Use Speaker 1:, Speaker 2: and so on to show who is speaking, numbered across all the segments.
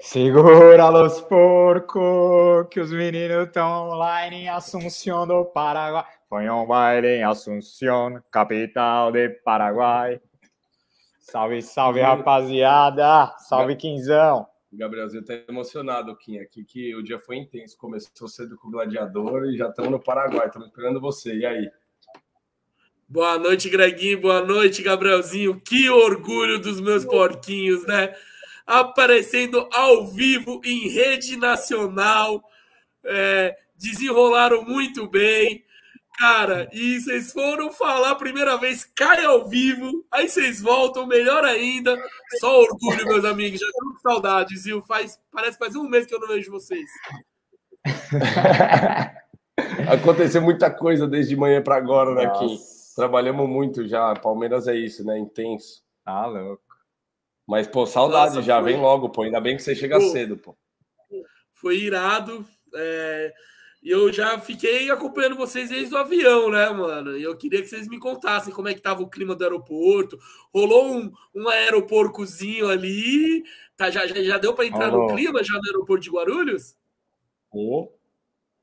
Speaker 1: Segura los porco, que os meninos estão online em Assunção do Paraguai. Foi um baile em Assunção, capital de Paraguai. Salve, salve, rapaziada. Salve, Quinzão.
Speaker 2: Gabrielzinho tá emocionado, Kim, aqui que o dia foi intenso. Começou cedo com o Gladiador e já estamos no Paraguai. Estamos esperando você. E aí?
Speaker 3: Boa noite, Greguinho. Boa noite, Gabrielzinho. Que orgulho dos meus porquinhos, né? Aparecendo ao vivo em rede nacional. É, desenrolaram muito bem. Cara, e vocês foram falar a primeira vez, cai ao vivo, aí vocês voltam, melhor ainda. Só orgulho, meus amigos, já tô com saudades, viu? Faz, parece que faz um mês que eu não vejo vocês.
Speaker 2: Aconteceu muita coisa desde manhã para agora, né, Kim? Trabalhamos muito já. Palmeiras é isso, né? Intenso.
Speaker 1: Tá louco.
Speaker 2: Mas, pô, saudade Nossa, já. Foi... Vem logo, pô. Ainda bem que você chega pô, cedo, pô.
Speaker 3: Foi irado. É... Eu já fiquei acompanhando vocês desde o avião, né, mano? E eu queria que vocês me contassem como é que tava o clima do aeroporto. Rolou um, um aeroporcozinho ali. Tá, já, já, já deu para entrar Rolou. no clima já no aeroporto de Guarulhos?
Speaker 1: Oh.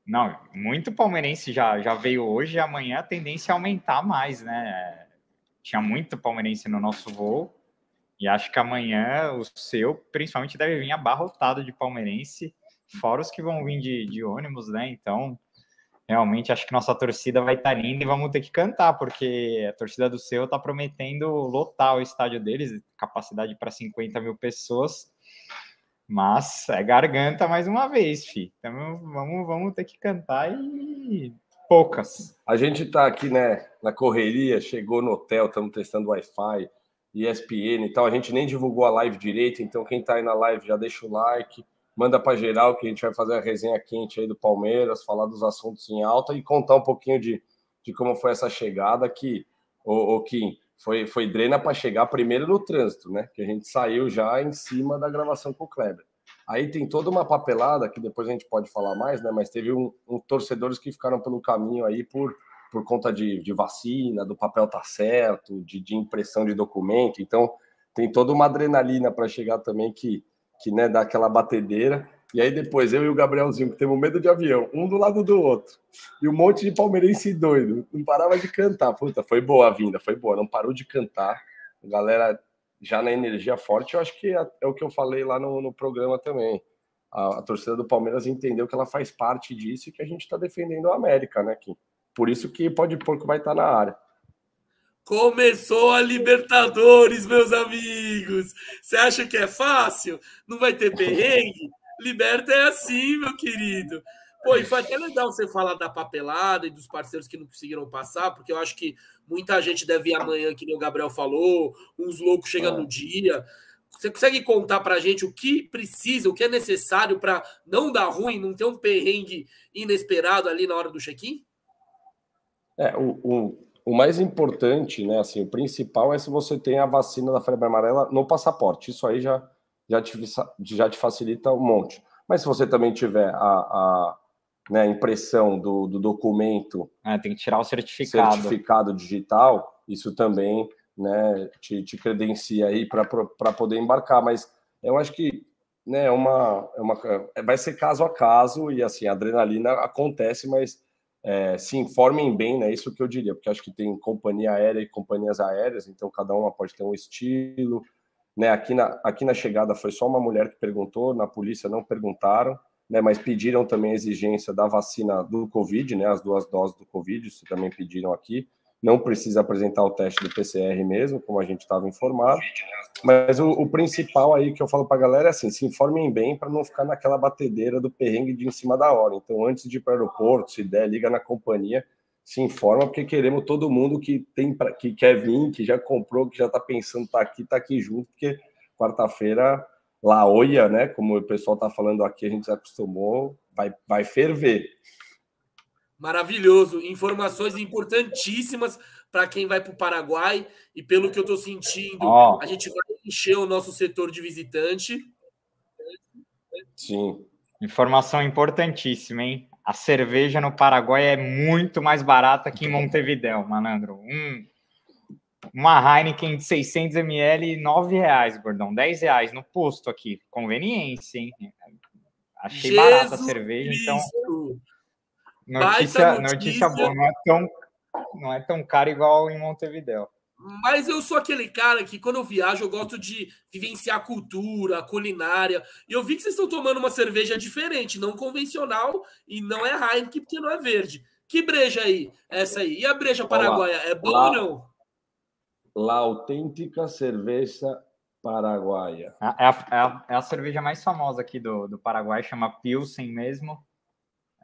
Speaker 1: Não, muito palmeirense já, já veio hoje e amanhã a tendência é aumentar mais, né? Tinha muito palmeirense no nosso voo e acho que amanhã o seu, principalmente, deve vir abarrotado de palmeirense, fora os que vão vir de, de ônibus, né? Então, realmente acho que nossa torcida vai estar tá linda e vamos ter que cantar, porque a torcida do seu está prometendo lotar o estádio deles, capacidade para 50 mil pessoas. Mas é garganta mais uma vez, fi. Então vamos, vamos ter que cantar e poucas.
Speaker 2: A gente tá aqui, né, na correria, chegou no hotel, estamos testando Wi-Fi, ESPN e tal. A gente nem divulgou a live direito, então quem tá aí na live já deixa o like, manda para geral que a gente vai fazer a resenha quente aí do Palmeiras, falar dos assuntos em alta e contar um pouquinho de, de como foi essa chegada que o, o Kim foi, foi drena para chegar primeiro no trânsito, né? Que a gente saiu já em cima da gravação com o Kleber. Aí tem toda uma papelada que depois a gente pode falar mais, né? Mas teve um, um torcedores que ficaram pelo caminho aí por, por conta de, de vacina, do papel tá certo, de, de impressão de documento. Então tem toda uma adrenalina para chegar também que, que né, dá aquela batedeira. E aí depois eu e o Gabrielzinho, que temos medo de avião, um do lado do outro. E um monte de palmeirense doido. Não parava de cantar. Puta, foi boa a vinda, foi boa. Não parou de cantar. A galera já na energia forte, eu acho que é, é o que eu falei lá no, no programa também. A, a, torcida do Palmeiras entendeu que ela faz parte disso e que a gente está defendendo a América, né, Kim? Por isso que pode porco vai estar tá na área.
Speaker 3: Começou a Libertadores, meus amigos. Você acha que é fácil? Não vai ter perrengue? Liberta é assim, meu querido. Pô, e foi até legal você falar da papelada e dos parceiros que não conseguiram passar, porque eu acho que muita gente deve ir amanhã, que o Gabriel falou, uns loucos chegam no dia. Você consegue contar para a gente o que precisa, o que é necessário para não dar ruim, não ter um perrengue inesperado ali na hora do check-in?
Speaker 2: É, o, o, o, mais importante, né, assim, o principal é se você tem a vacina da febre amarela no passaporte. Isso aí já já te, já te facilita um monte. Mas se você também tiver a, a né, impressão do, do documento.
Speaker 1: É, tem que tirar o certificado.
Speaker 2: Certificado digital, isso também né, te, te credencia aí para poder embarcar. Mas eu acho que né, é uma, é uma, vai ser caso a caso e assim, a adrenalina acontece, mas é, se informem bem, né? Isso que eu diria, porque acho que tem companhia aérea e companhias aéreas, então cada uma pode ter um estilo, né? Aqui na, aqui na chegada foi só uma mulher que perguntou, na polícia não perguntaram, né? Mas pediram também a exigência da vacina do Covid, né? As duas doses do Covid, isso também pediram aqui. Não precisa apresentar o teste do PCR mesmo, como a gente estava informado. Mas o, o, principal aí que eu falo para a galera é assim: se informem bem para não ficar naquela batedeira do perrengue de em cima da hora. Então, antes de ir para o aeroporto, se der, liga na companhia se informa, porque queremos todo mundo que tem pra, que quer vir, que já comprou, que já está pensando tá aqui, tá aqui junto, porque quarta-feira La Oia, né? Como o pessoal está falando aqui, a gente já acostumou, vai, vai ferver.
Speaker 3: Maravilhoso, informações importantíssimas para quem vai para o Paraguai e pelo que eu estou sentindo, oh. a gente vai encher o nosso setor de visitante.
Speaker 2: Sim.
Speaker 1: Informação importantíssima, hein? a cerveja no Paraguai é muito mais barata que em Montevidéu, malandro. Hum. uma Heineken de 600 ml, 9 reais, gordão, 10 reais no posto aqui. Conveniência, hein? Achei Jesus barata a cerveja, então. Notícia, notícia, notícia boa, não é, tão, não é tão caro igual em Montevideo.
Speaker 3: Mas eu sou aquele cara que, quando eu viajo, eu gosto de vivenciar a cultura, a culinária. E eu vi que vocês estão tomando uma cerveja diferente, não convencional, e não é Heineken, porque não é verde. Que breja aí, essa aí? E a breja paraguaia, é boa ou não?
Speaker 2: La autêntica cerveja paraguaia.
Speaker 1: É a, é, a, é a, cerveja mais famosa aqui do, do Paraguai, chama Pilsen mesmo.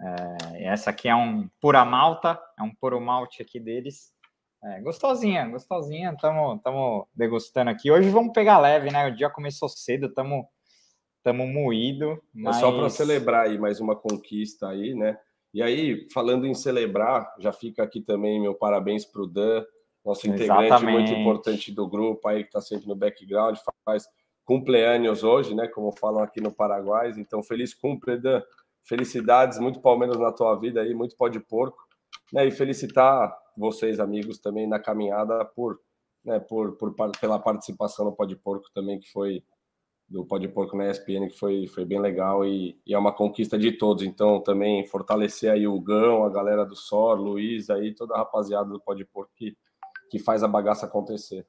Speaker 1: É, essa aqui é um pura malta, é um puro malte aqui deles. É, gostosinha, gostosinha. Estamos degustando aqui. Hoje vamos pegar leve, né? O dia começou cedo, estamos estamos moído.
Speaker 2: Mas... É só para celebrar aí mais uma conquista aí, né? E aí, falando em celebrar, já fica aqui também meu parabéns para o Dan, nosso integrante Exatamente. muito importante do grupo aí, que está sempre no background, faz cumpleaños hoje, né? Como falam aqui no Paraguai. Então, feliz cumple, Dan. Felicidades, muito Palmeiras na tua vida aí, muito pó de porco. Né? E felicitar vocês, amigos, também na caminhada por, né, por, por, pela participação no Pode Porco também, que foi do Pode Porco na ESPN, que foi, foi bem legal e, e, é uma conquista de todos. Então, também fortalecer aí o Gão, a galera do SOR, Luiz, aí toda a rapaziada do Pode Porco que, que faz a bagaça acontecer.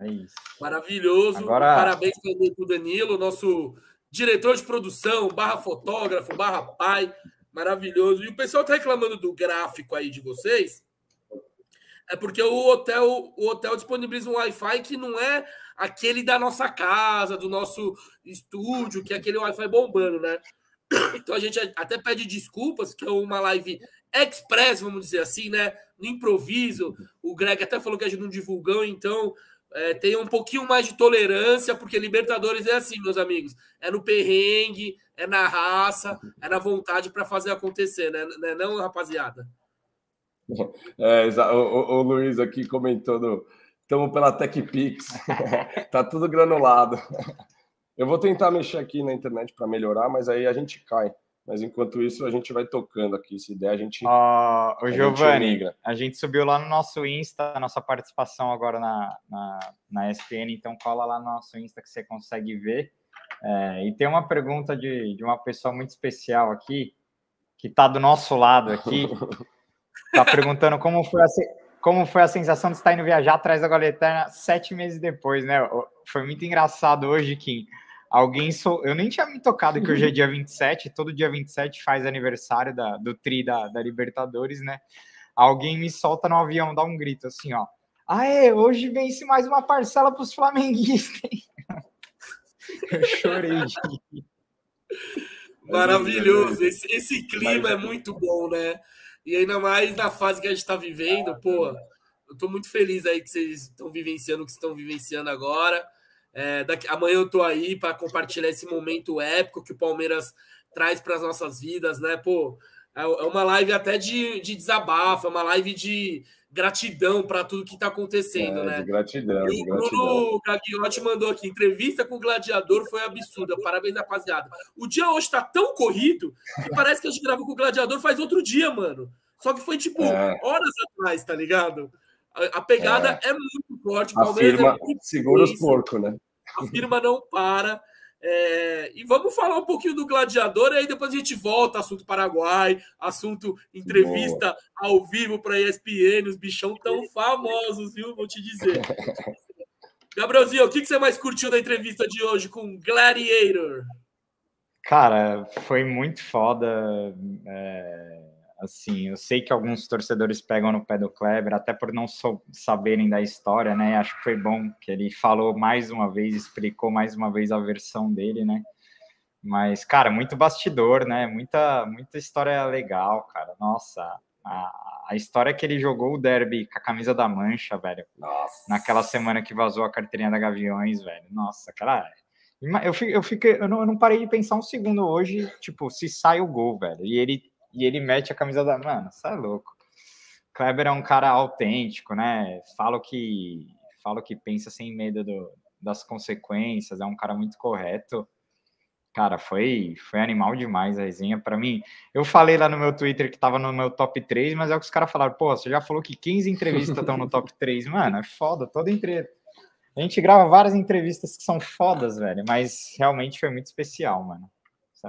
Speaker 3: É isso. Maravilhoso. Agora... Parabéns para o Danilo, nosso diretor de produção, barra fotógrafo, barra pai. Maravilhoso. E o pessoal está reclamando do gráfico aí de vocês. É porque o hotel, o hotel disponibiliza um Wi-Fi que não é aquele da nossa casa, do nosso estúdio, que é aquele Wi-Fi bombando, né? Então a gente até pede desculpas, que é uma live express, vamos dizer assim, né? No improviso. O Greg até falou que a gente não divulgou, então é, tenha um pouquinho mais de tolerância, porque Libertadores é assim, meus amigos. É no perrengue, é na raça, é na vontade para fazer acontecer, né? Não, é não, rapaziada?
Speaker 2: É, o, o, o, Luiz aqui comentou estamos pela TechPix, tá tudo granulado. Eu vou tentar mexer aqui na internet para melhorar, mas aí a gente cai. Mas enquanto isso, a gente vai tocando aqui. Se der, a gente.
Speaker 1: Uh, o Giovanni, a, gente subiu lá no nosso Insta, a nossa participação agora na, na, na ESPN, então cola lá no nosso Insta que você consegue ver. É, e tem uma pergunta de, de uma pessoa muito especial aqui, que está do nosso lado aqui. Está perguntando como foi, a, como foi a sensação de estar indo viajar atrás da Goleterna sete meses depois, né? Foi muito engraçado hoje, Kim. Alguém. So... Eu nem tinha me tocado que hoje é dia 27, todo dia 27 faz aniversário da, do Tri da, da Libertadores, né? Alguém me solta no avião, dá um grito assim, ó. Aê, hoje vence mais uma parcela para os flamenguistas. Eu chorei.
Speaker 3: Maravilhoso. Esse, esse clima é muito bom, né? E ainda mais na fase que a gente está vivendo, pô, eu estou muito feliz aí que vocês estão vivenciando o que estão vivenciando agora. É, daqui, amanhã eu estou aí para compartilhar esse momento épico que o Palmeiras traz para as nossas vidas, né? Pô, é, é uma live até de, de desabafo, é uma live de gratidão para tudo que está acontecendo, é, né?
Speaker 2: gratidão.
Speaker 3: E o Bruno Gagliotti mandou aqui: entrevista com o gladiador foi absurda. Parabéns, rapaziada. O dia hoje está tão corrido que parece que a gente gravou com o gladiador faz outro dia, mano. Só que foi tipo é. horas atrás, tá ligado? A, pegada é. é. muito forte.
Speaker 2: Firma é segura os porcos, né?
Speaker 3: A firma não para. É, e vamos falar um pouquinho do gladiador, e aí depois a gente volta, assunto Paraguai, assunto entrevista Boa. ao vivo para ESPN, os bichão tão famosos, viu? Vou te dizer. Gabrielzinho, o que, que você mais curtiu da entrevista de hoje com Gladiator?
Speaker 1: Cara, foi muito foda. É Assim, eu sei que alguns torcedores pegam no pé do Kleber, até por não so saberem da história, né? Acho que foi bom que ele falou mais uma vez, explicou mais uma vez a versão dele, né? Mas, cara, muito bastidor, né? Muita, muita história legal, cara. Nossa, a, a história que ele jogou o derby com a camisa da Mancha, velho. Nossa. Naquela semana que vazou a carteirinha da Gaviões, velho. Nossa, cara. Eu, eu, fiquei, eu, não, eu não parei de pensar um segundo hoje, tipo, se sai o gol, velho. E ele e ele mete a camisa da. Mano, você é louco. Kleber é um cara autêntico, né? Fala o que, fala o que pensa sem medo do, das consequências, é um cara muito correto. Cara, foi, foi animal demais a resenha. Para mim, eu falei lá no meu Twitter que tava no meu top 3, mas é o que os caras falaram. Pô, você já falou que 15 entrevistas estão no top 3. Mano, é foda. Toda entre... A gente grava várias entrevistas que são fodas, velho. Mas realmente foi muito especial, mano.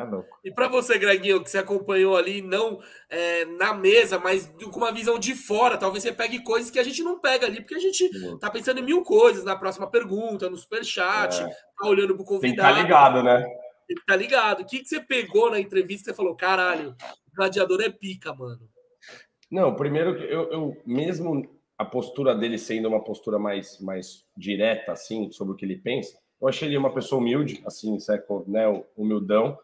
Speaker 3: Tá. E para você, Greginho, que você acompanhou ali, não é, na mesa, mas com uma visão de fora, talvez você pegue coisas que a gente não pega ali, porque a gente tá pensando em mil coisas na próxima pergunta, no superchat, é. tá olhando pro convidado.
Speaker 2: Tem que tá ligado, né?
Speaker 3: Tem que tá ligado. O que, que você pegou na entrevista que você falou, caralho, gladiador é pica, mano?
Speaker 2: Não, primeiro, eu, eu mesmo a postura dele sendo uma postura mais, mais direta, assim, sobre o que ele pensa, eu achei ele uma pessoa humilde, assim, né, humildão,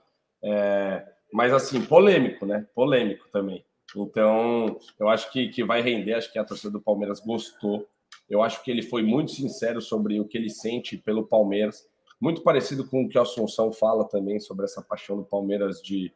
Speaker 2: é, mas assim, polêmico, né? Polêmico também. Então, eu acho que, que vai render, acho que a torcida do Palmeiras gostou. Eu acho que ele foi muito sincero sobre o que ele sente pelo Palmeiras, muito parecido com o que o Assunção fala também sobre essa paixão do Palmeiras de.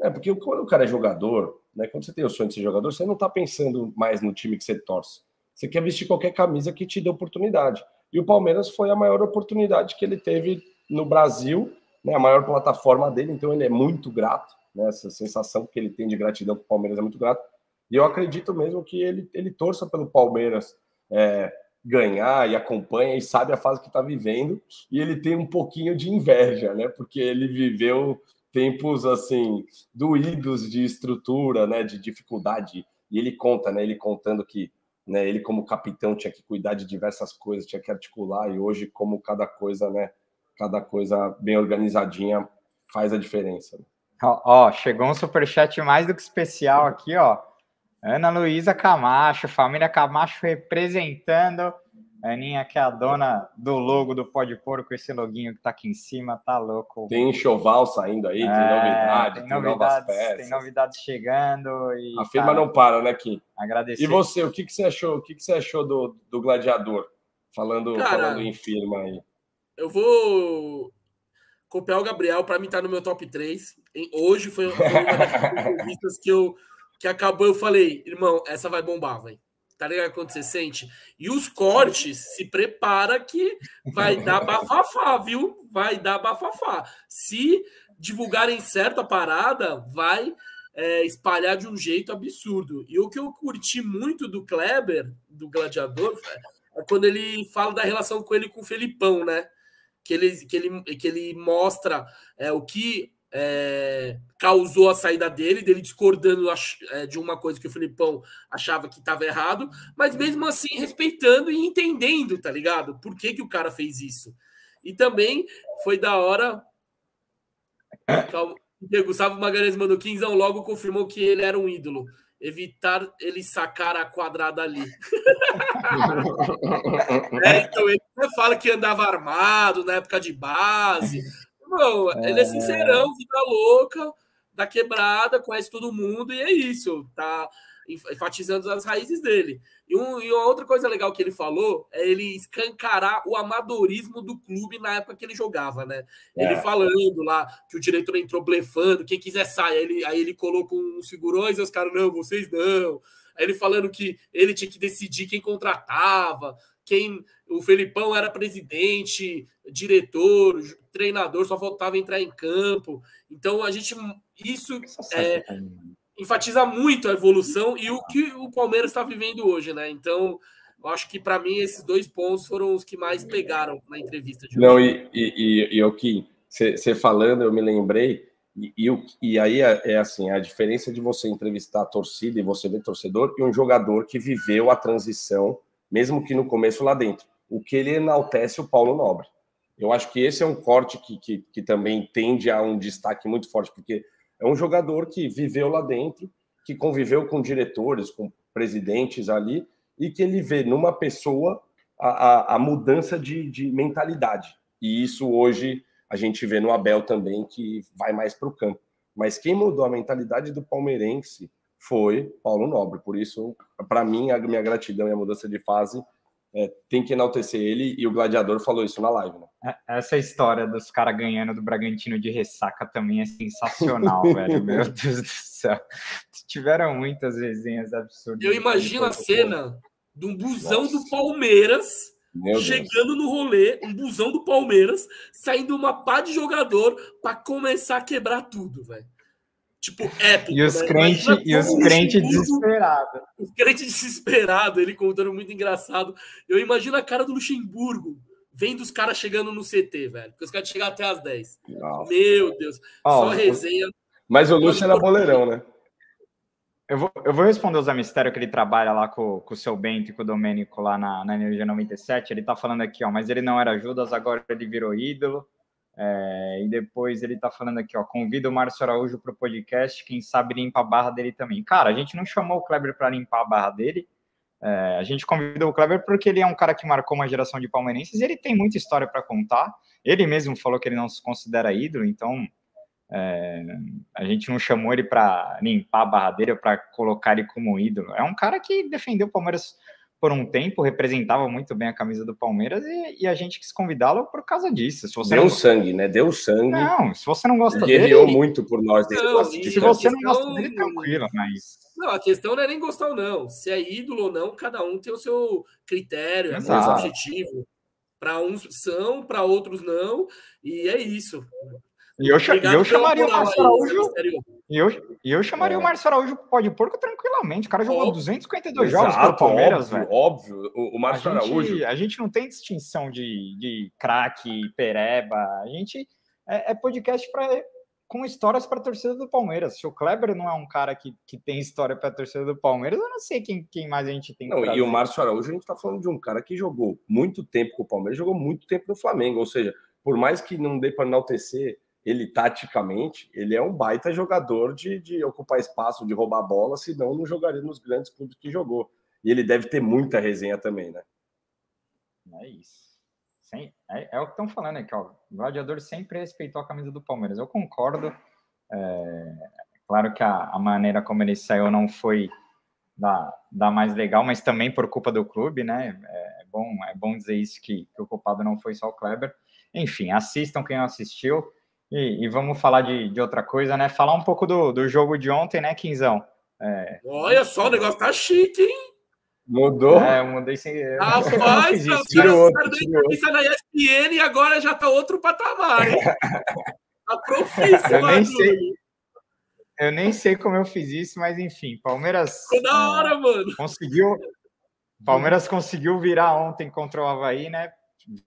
Speaker 2: É, porque quando o cara é jogador, né, quando você tem o sonho de ser jogador, você não está pensando mais no time que você torce. Você quer vestir qualquer camisa que te dê oportunidade. E o Palmeiras foi a maior oportunidade que ele teve no Brasil né, a maior plataforma dele, então ele é muito grato, né, essa sensação que ele tem de gratidão para o Palmeiras é muito grato. E eu acredito mesmo que ele, ele torça pelo Palmeiras é, ganhar e acompanha e sabe a fase que está vivendo. E ele tem um pouquinho de inveja, né? Porque ele viveu tempos assim doídos de estrutura, né? De dificuldade. E ele conta, né? Ele contando que né, ele como capitão tinha que cuidar de diversas coisas, tinha que articular e hoje como cada coisa, né? Cada coisa bem organizadinha faz a diferença.
Speaker 1: Ó, ó, chegou um superchat mais do que especial aqui, ó. Ana Luísa Camacho, família Camacho representando. Aninha, que é a dona do logo do Pode Pôr, com esse loguinho que tá aqui em cima, tá louco.
Speaker 2: Tem enxoval saindo aí, é, tem novidade, tem, tem novidades, peças.
Speaker 1: Tem novidades chegando. E,
Speaker 2: a firma cara, não para, né, Kim?
Speaker 1: Agradecer.
Speaker 2: E você, o que, que você achou? O que, que você achou do, do Gladiador? Falando, cara, falando em firma aí.
Speaker 3: Eu vou copiar o Gabriel para mim estar tá no meu top 3. Hoje foi, uma das entrevistas que eu que acabou, eu falei, irmão, essa vai bombar, velho. Tá ligado quando você sente? E os cortes, se prepara que vai dar bafafá, viu? Vai dar bafafá. Se divulgarem certo a parada, vai é, espalhar de um jeito absurdo. E o que eu curti muito do Kleber, do Gladiador, é quando ele fala da relação com ele com o Felipão, né? Que ele, que ele, que ele mostra é, o que é, causou a saída dele, dele discordando é, de uma coisa que o Filipão achava que estava errado, mas mesmo assim respeitando e entendendo, tá ligado? Por que, que o cara fez isso. E também foi da hora. Gustavo Magalhães mandou 15 logo confirmou que ele era um ídolo evitar ele sacar a quadrada ali. é, então ele fala que andava armado na época de base. Não, ele é sincerão, vida louca, da quebrada, conhece todo mundo e é isso. Tá enfatizando as raízes dele. E, um, e, uma outra coisa legal que ele falou é ele escancarar o amadorismo do clube na época que ele jogava, né? É. Ele falando lá que o diretor entrou blefando, quem quiser sai. Aí ele, aí ele colocou uns figurões e os caras, não, vocês não. Aí ele falando que ele tinha que decidir quem contratava, quem. O Felipão era presidente, diretor, treinador, só faltava entrar em campo. Então a gente. Isso é, enfatiza muito a evolução e o que o Palmeiras está vivendo hoje, né? Então, eu acho que para mim esses dois pontos foram os que mais pegaram na entrevista de
Speaker 2: Não, e, e, e o que você falando, eu me lembrei, e, e, e aí é, é, assim: a diferença de você entrevistar a torcida e você ver torcedor e um jogador que viveu a transição, mesmo que no começo lá dentro. O que ele enaltece o Paulo Nobre. Eu acho que esse é um corte que, que, que também tende a um destaque muito forte, porque é um jogador que viveu lá dentro, que conviveu com diretores, com presidentes ali, e que ele vê numa pessoa a, a, a mudança de, de mentalidade. E isso hoje a gente vê no Abel também, que vai mais para o campo. Mas quem mudou a mentalidade do palmeirense foi Paulo Nobre. Por isso, para mim, a minha gratidão e a mudança de fase é, tem que enaltecer ele e o Gladiador falou isso na live. Né?
Speaker 1: É, essa história dos caras ganhando do Bragantino de ressaca também é sensacional, velho. Meu Deus do céu. Tiveram muitas resenhas absurdas.
Speaker 3: Eu imagino a cena de um busão Nossa. do Palmeiras Meu chegando Deus. no rolê, um busão do Palmeiras, saindo uma pá de jogador para começar a quebrar tudo, velho. Tipo, épico.
Speaker 1: E os né? crentes e os crentes desesperados.
Speaker 3: Os crentes desesperados, ele contando muito engraçado. Eu imagino a cara do Luxemburgo vendo os caras chegando no CT, velho. Porque os caras chegam até as 10. Nossa. Meu Deus. Só resenha.
Speaker 2: Mas o Luxo era boleirão, né?
Speaker 1: Eu vou, eu vou responder o Zé Mistério, que ele trabalha lá com, com o seu Bento e com o Domênico lá na, na Energia 97. Ele tá falando aqui, ó, mas ele não era Judas, agora ele virou ídolo. É, e depois ele tá falando aqui, ó, convida o Márcio Araújo pro podcast, quem sabe limpa a barra dele também. Cara, a gente não chamou o Kleber para limpar a barra dele, é, a gente convidou o Kleber porque ele é um cara que marcou uma geração de palmeirenses e ele tem muita história para contar. Ele mesmo falou que ele não se considera ídolo, então é, a gente não chamou ele para limpar a barra dele ou para colocar ele como ídolo. É um cara que defendeu o Palmeiras por um tempo, representava muito bem a camisa do Palmeiras e, e a gente quis convidá-lo por causa disso.
Speaker 2: Se você Deu não... sangue, né? Deu sangue.
Speaker 1: Não, se você não gosta
Speaker 2: ele dele. Ele muito por nós. Não,
Speaker 1: se você não gosta dele, tranquilo, mas.
Speaker 3: Não, a questão não é nem gostar ou não. Se é ídolo ou não, cada um tem o seu critério, é seu objetivo. Para uns são, para outros não, e é isso.
Speaker 1: E eu, eu chamaria o Márcio Araújo. E eu, eu chamaria é. o Márcio Araújo pode porco tranquilamente. O cara jogou óbvio. 252 Exato, jogos pelo Palmeiras,
Speaker 2: óbvio, velho. Óbvio, o, o Márcio
Speaker 1: a
Speaker 2: Araújo.
Speaker 1: Gente, a gente não tem distinção de, de craque, pereba. A gente é, é podcast para com histórias para a torcida do Palmeiras. Se o Kleber não é um cara que, que tem história para a torcida do Palmeiras, eu não sei quem, quem mais a gente tem.
Speaker 2: Não, e o Márcio Araújo, a gente está falando de um cara que jogou muito tempo com o Palmeiras, jogou muito tempo no Flamengo. Ou seja, por mais que não dê para enaltecer ele taticamente, ele é um baita jogador de, de ocupar espaço, de roubar bola, senão não jogaria nos grandes clubes que jogou. E ele deve ter muita resenha também, né?
Speaker 1: É isso. Sim, é, é, o que estão falando aqui, ó. O gladiador sempre respeitou a camisa do Palmeiras. Eu concordo. É, claro que a, a, maneira como ele saiu não foi da, da mais legal, mas também por culpa do clube, né? É, é bom, é bom dizer isso que, que o culpado não foi só o Kleber. Enfim, assistam quem não assistiu. E, e, vamos falar de, de, outra coisa, né? Falar um pouco do, do jogo de ontem, né, Quinzão?
Speaker 3: É... Olha só, o negócio tá chique, hein?
Speaker 2: Mudou?
Speaker 1: É, eu mudei sem.
Speaker 3: Rapaz, o cara outro, entrevista na ESPN e agora já tá outro patamar, hein? Tá profício,
Speaker 1: eu nem sei. Eu nem sei como eu fiz isso, mas enfim, Palmeiras.
Speaker 3: Ficou da hora, é, mano.
Speaker 1: Conseguiu. Palmeiras conseguiu virar ontem contra o Havaí, né?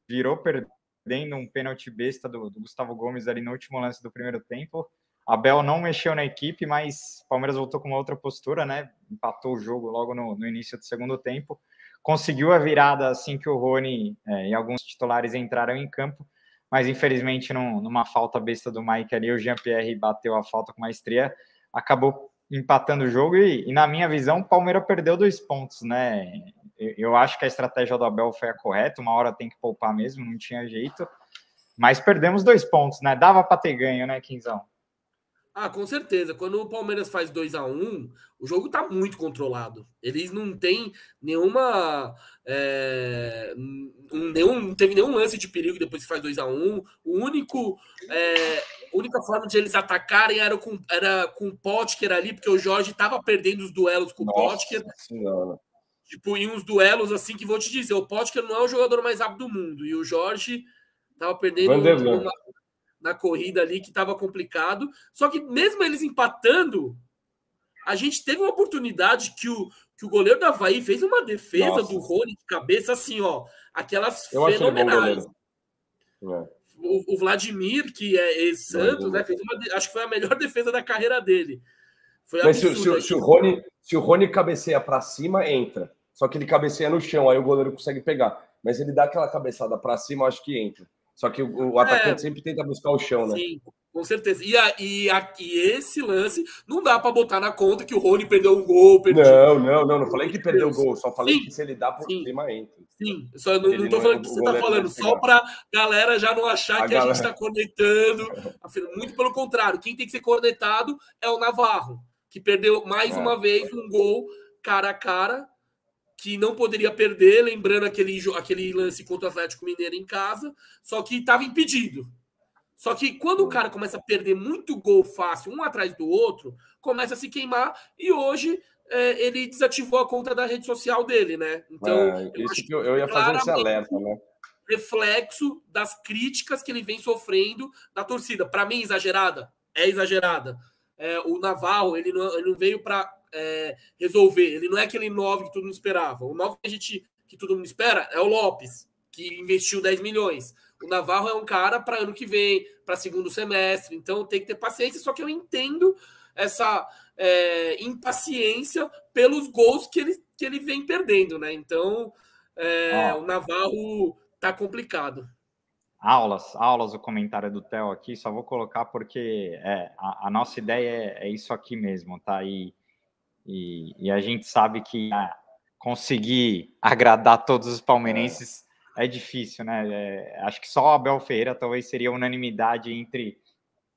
Speaker 1: Virou, perdeu perdendo um pênalti besta do, do, Gustavo Gomes ali no último lance do primeiro tempo. Abel não mexeu na equipe, mas Palmeiras voltou com uma outra postura, né? Empatou o jogo logo no, no início do segundo tempo. Conseguiu a virada assim que o Rony é, e alguns titulares entraram em campo, mas infelizmente num, numa falta besta do Mike ali, o Jean-Pierre bateu a falta com maestria, acabou empatando o jogo e, e na minha visão, o Palmeiras perdeu dois pontos, né? Eu acho que a estratégia do Abel foi a correta, uma hora tem que poupar mesmo, não tinha jeito. Mas perdemos dois pontos, né? Dava para ter ganho, né, Quinzão?
Speaker 3: Ah, com certeza. Quando o Palmeiras faz 2 a 1 um, o jogo tá muito controlado. Eles não têm nenhuma. É, nenhum, não teve nenhum lance de perigo depois que faz 2 a 1 um. O único. É, única forma de eles atacarem era com, era com o Potker ali, porque o Jorge estava perdendo os duelos com o Potker. Senhora. Tipo, em uns duelos assim que vou te dizer, o Potker não é o jogador mais rápido do mundo. E o Jorge tava perdendo uma, na corrida ali que tava complicado. Só que mesmo eles empatando, a gente teve uma oportunidade que o, que o goleiro da Havaí fez uma defesa Nossa. do Rony de cabeça, assim, ó, aquelas Eu fenomenais. É. O, o, Vladimir, que é ex-Santos, né, fez uma, acho que foi a melhor defesa da carreira dele.
Speaker 2: Foi Mas se, se, se, o Rony, se o Rony cabeceia para cima, entra. Só que ele cabeceia no chão, aí o goleiro consegue pegar. Mas ele dá aquela cabeçada para cima, acho que entra. Só que o, o atacante é, sempre tenta buscar o chão, né? Sim,
Speaker 3: com certeza. E, a, e, a, e esse lance não dá para botar na conta que o Rony perdeu um gol.
Speaker 2: Perdeu... Não, não, não. Não falei que perdeu o gol. Só falei sim, que se ele dá por sim, cima, entra.
Speaker 3: Sim, só não, não tô falando o que você tá falando. Só para galera já não achar a que galera... a gente está conectando. Muito pelo contrário. Quem tem que ser conectado é o Navarro, que perdeu mais é. uma vez um gol cara a cara que não poderia perder, lembrando aquele, aquele lance contra o Atlético Mineiro em casa, só que estava impedido. Só que quando o cara começa a perder muito gol fácil, um atrás do outro, começa a se queimar. E hoje é, ele desativou a conta da rede social dele, né?
Speaker 2: Então, é, isso que eu, eu ia fazer esse alerta, né?
Speaker 3: Reflexo das críticas que ele vem sofrendo da torcida. Para mim, exagerada? É exagerada. É, o Navarro, ele não, ele não veio para é, resolver. Ele não é aquele 9 que todo mundo esperava. O 9 que a gente que todo mundo espera é o Lopes, que investiu 10 milhões. O Navarro é um cara para ano que vem, para segundo semestre, então tem que ter paciência. Só que eu entendo essa é, impaciência pelos gols que ele, que ele vem perdendo, né? Então é, o Navarro tá complicado.
Speaker 1: Aulas, aulas, o comentário do Theo aqui, só vou colocar porque é, a, a nossa ideia é, é, isso aqui mesmo, tá? E, e, e a gente sabe que ah, conseguir agradar todos os palmeirenses é difícil, né? É, acho que só o Abel Ferreira talvez seria unanimidade entre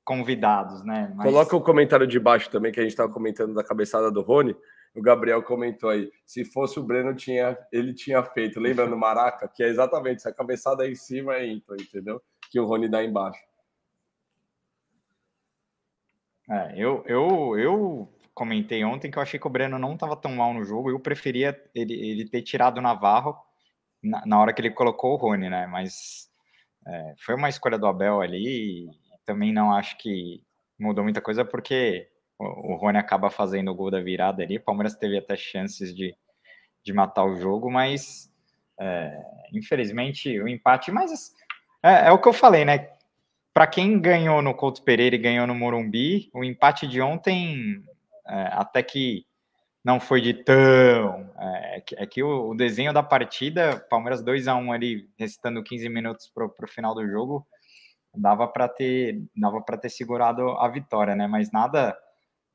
Speaker 1: convidados, né?
Speaker 2: Mas... Coloca o comentário de baixo também, que a gente estava comentando da cabeçada do Rony. O Gabriel comentou aí, se fosse o Breno, tinha, ele tinha feito. Lembra no Maraca? Que é exatamente, se a cabeçada é em cima é ímpar, entendeu? Que o Rony dá embaixo.
Speaker 1: É, eu, eu, eu comentei ontem que eu achei que o Breno não estava tão mal no jogo. Eu preferia ele, ele ter tirado o Navarro na, na, hora que ele colocou o Rony, né? Mas é, foi uma escolha do Abel ali e também não acho que mudou muita coisa porque o, Rony acaba fazendo o gol da virada ali. O Palmeiras teve até chances de, de matar o jogo, mas é, infelizmente o empate. Mas é, é o que eu falei, né? Para quem ganhou no Couto Pereira e ganhou no Morumbi, o empate de ontem é, até que não foi de tão. É, é que o, o, desenho da partida, Palmeiras 2 a 1 ali, restando 15 minutos para o final do jogo, dava para ter dava para ter segurado a vitória, né? Mas nada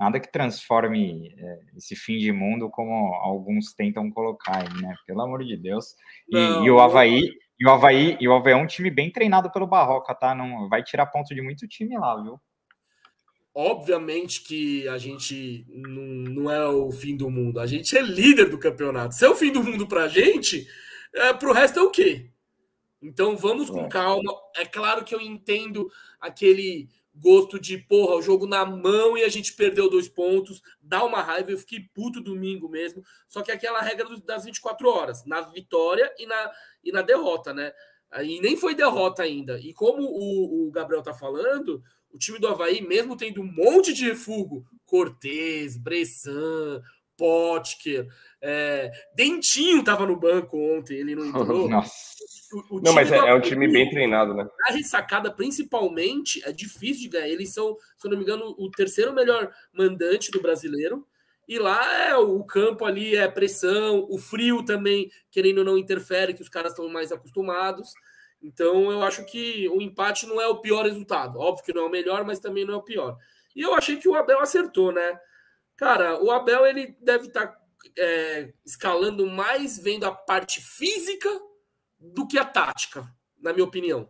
Speaker 1: nada que transforme é, esse fim de mundo como alguns tentam colocar aí, né? Pelo amor de Deus. E, e, o Havaí e o Havaí e o Havaí é um time bem treinado pelo Barroca, tá? Não vai tirar ponto de muito time lá, viu?
Speaker 3: Obviamente que a gente não, não é o fim do mundo. A gente é líder do campeonato. Se é o fim do mundo pra gente, é, pro resto é o quê? Então vamos com é. calma. É claro que eu entendo aquele gosto de, porra, o jogo na mão e a gente perdeu dois pontos. Dá uma raiva. Eu fiquei puto domingo mesmo. Só que é aquela regra das 24 horas, na vitória e na, e na derrota, né? E nem foi derrota ainda. E como o, o Gabriel tá falando, o time do Havaí, mesmo tendo um monte de refúgio, Cortez, Bressan, Potker, é, Dentinho estava no banco ontem, ele não entrou.
Speaker 2: Nossa. O, o não, mas é, é, um time bem treinado, né?
Speaker 3: A ressacada, principalmente, é difícil de ganhar. Eles são, se eu não me engano, o terceiro melhor mandante do brasileiro. E lá é o campo ali é pressão, o frio também, querendo ou não, interfere, que os caras estão mais acostumados. Então, eu acho que o empate não é o pior resultado. Óbvio que não é o melhor, mas também não é o pior. E eu achei que o Abel acertou, né? Cara, o Abel ele deve estar tá, é, escalando mais vendo a parte física do que a tática, na minha opinião.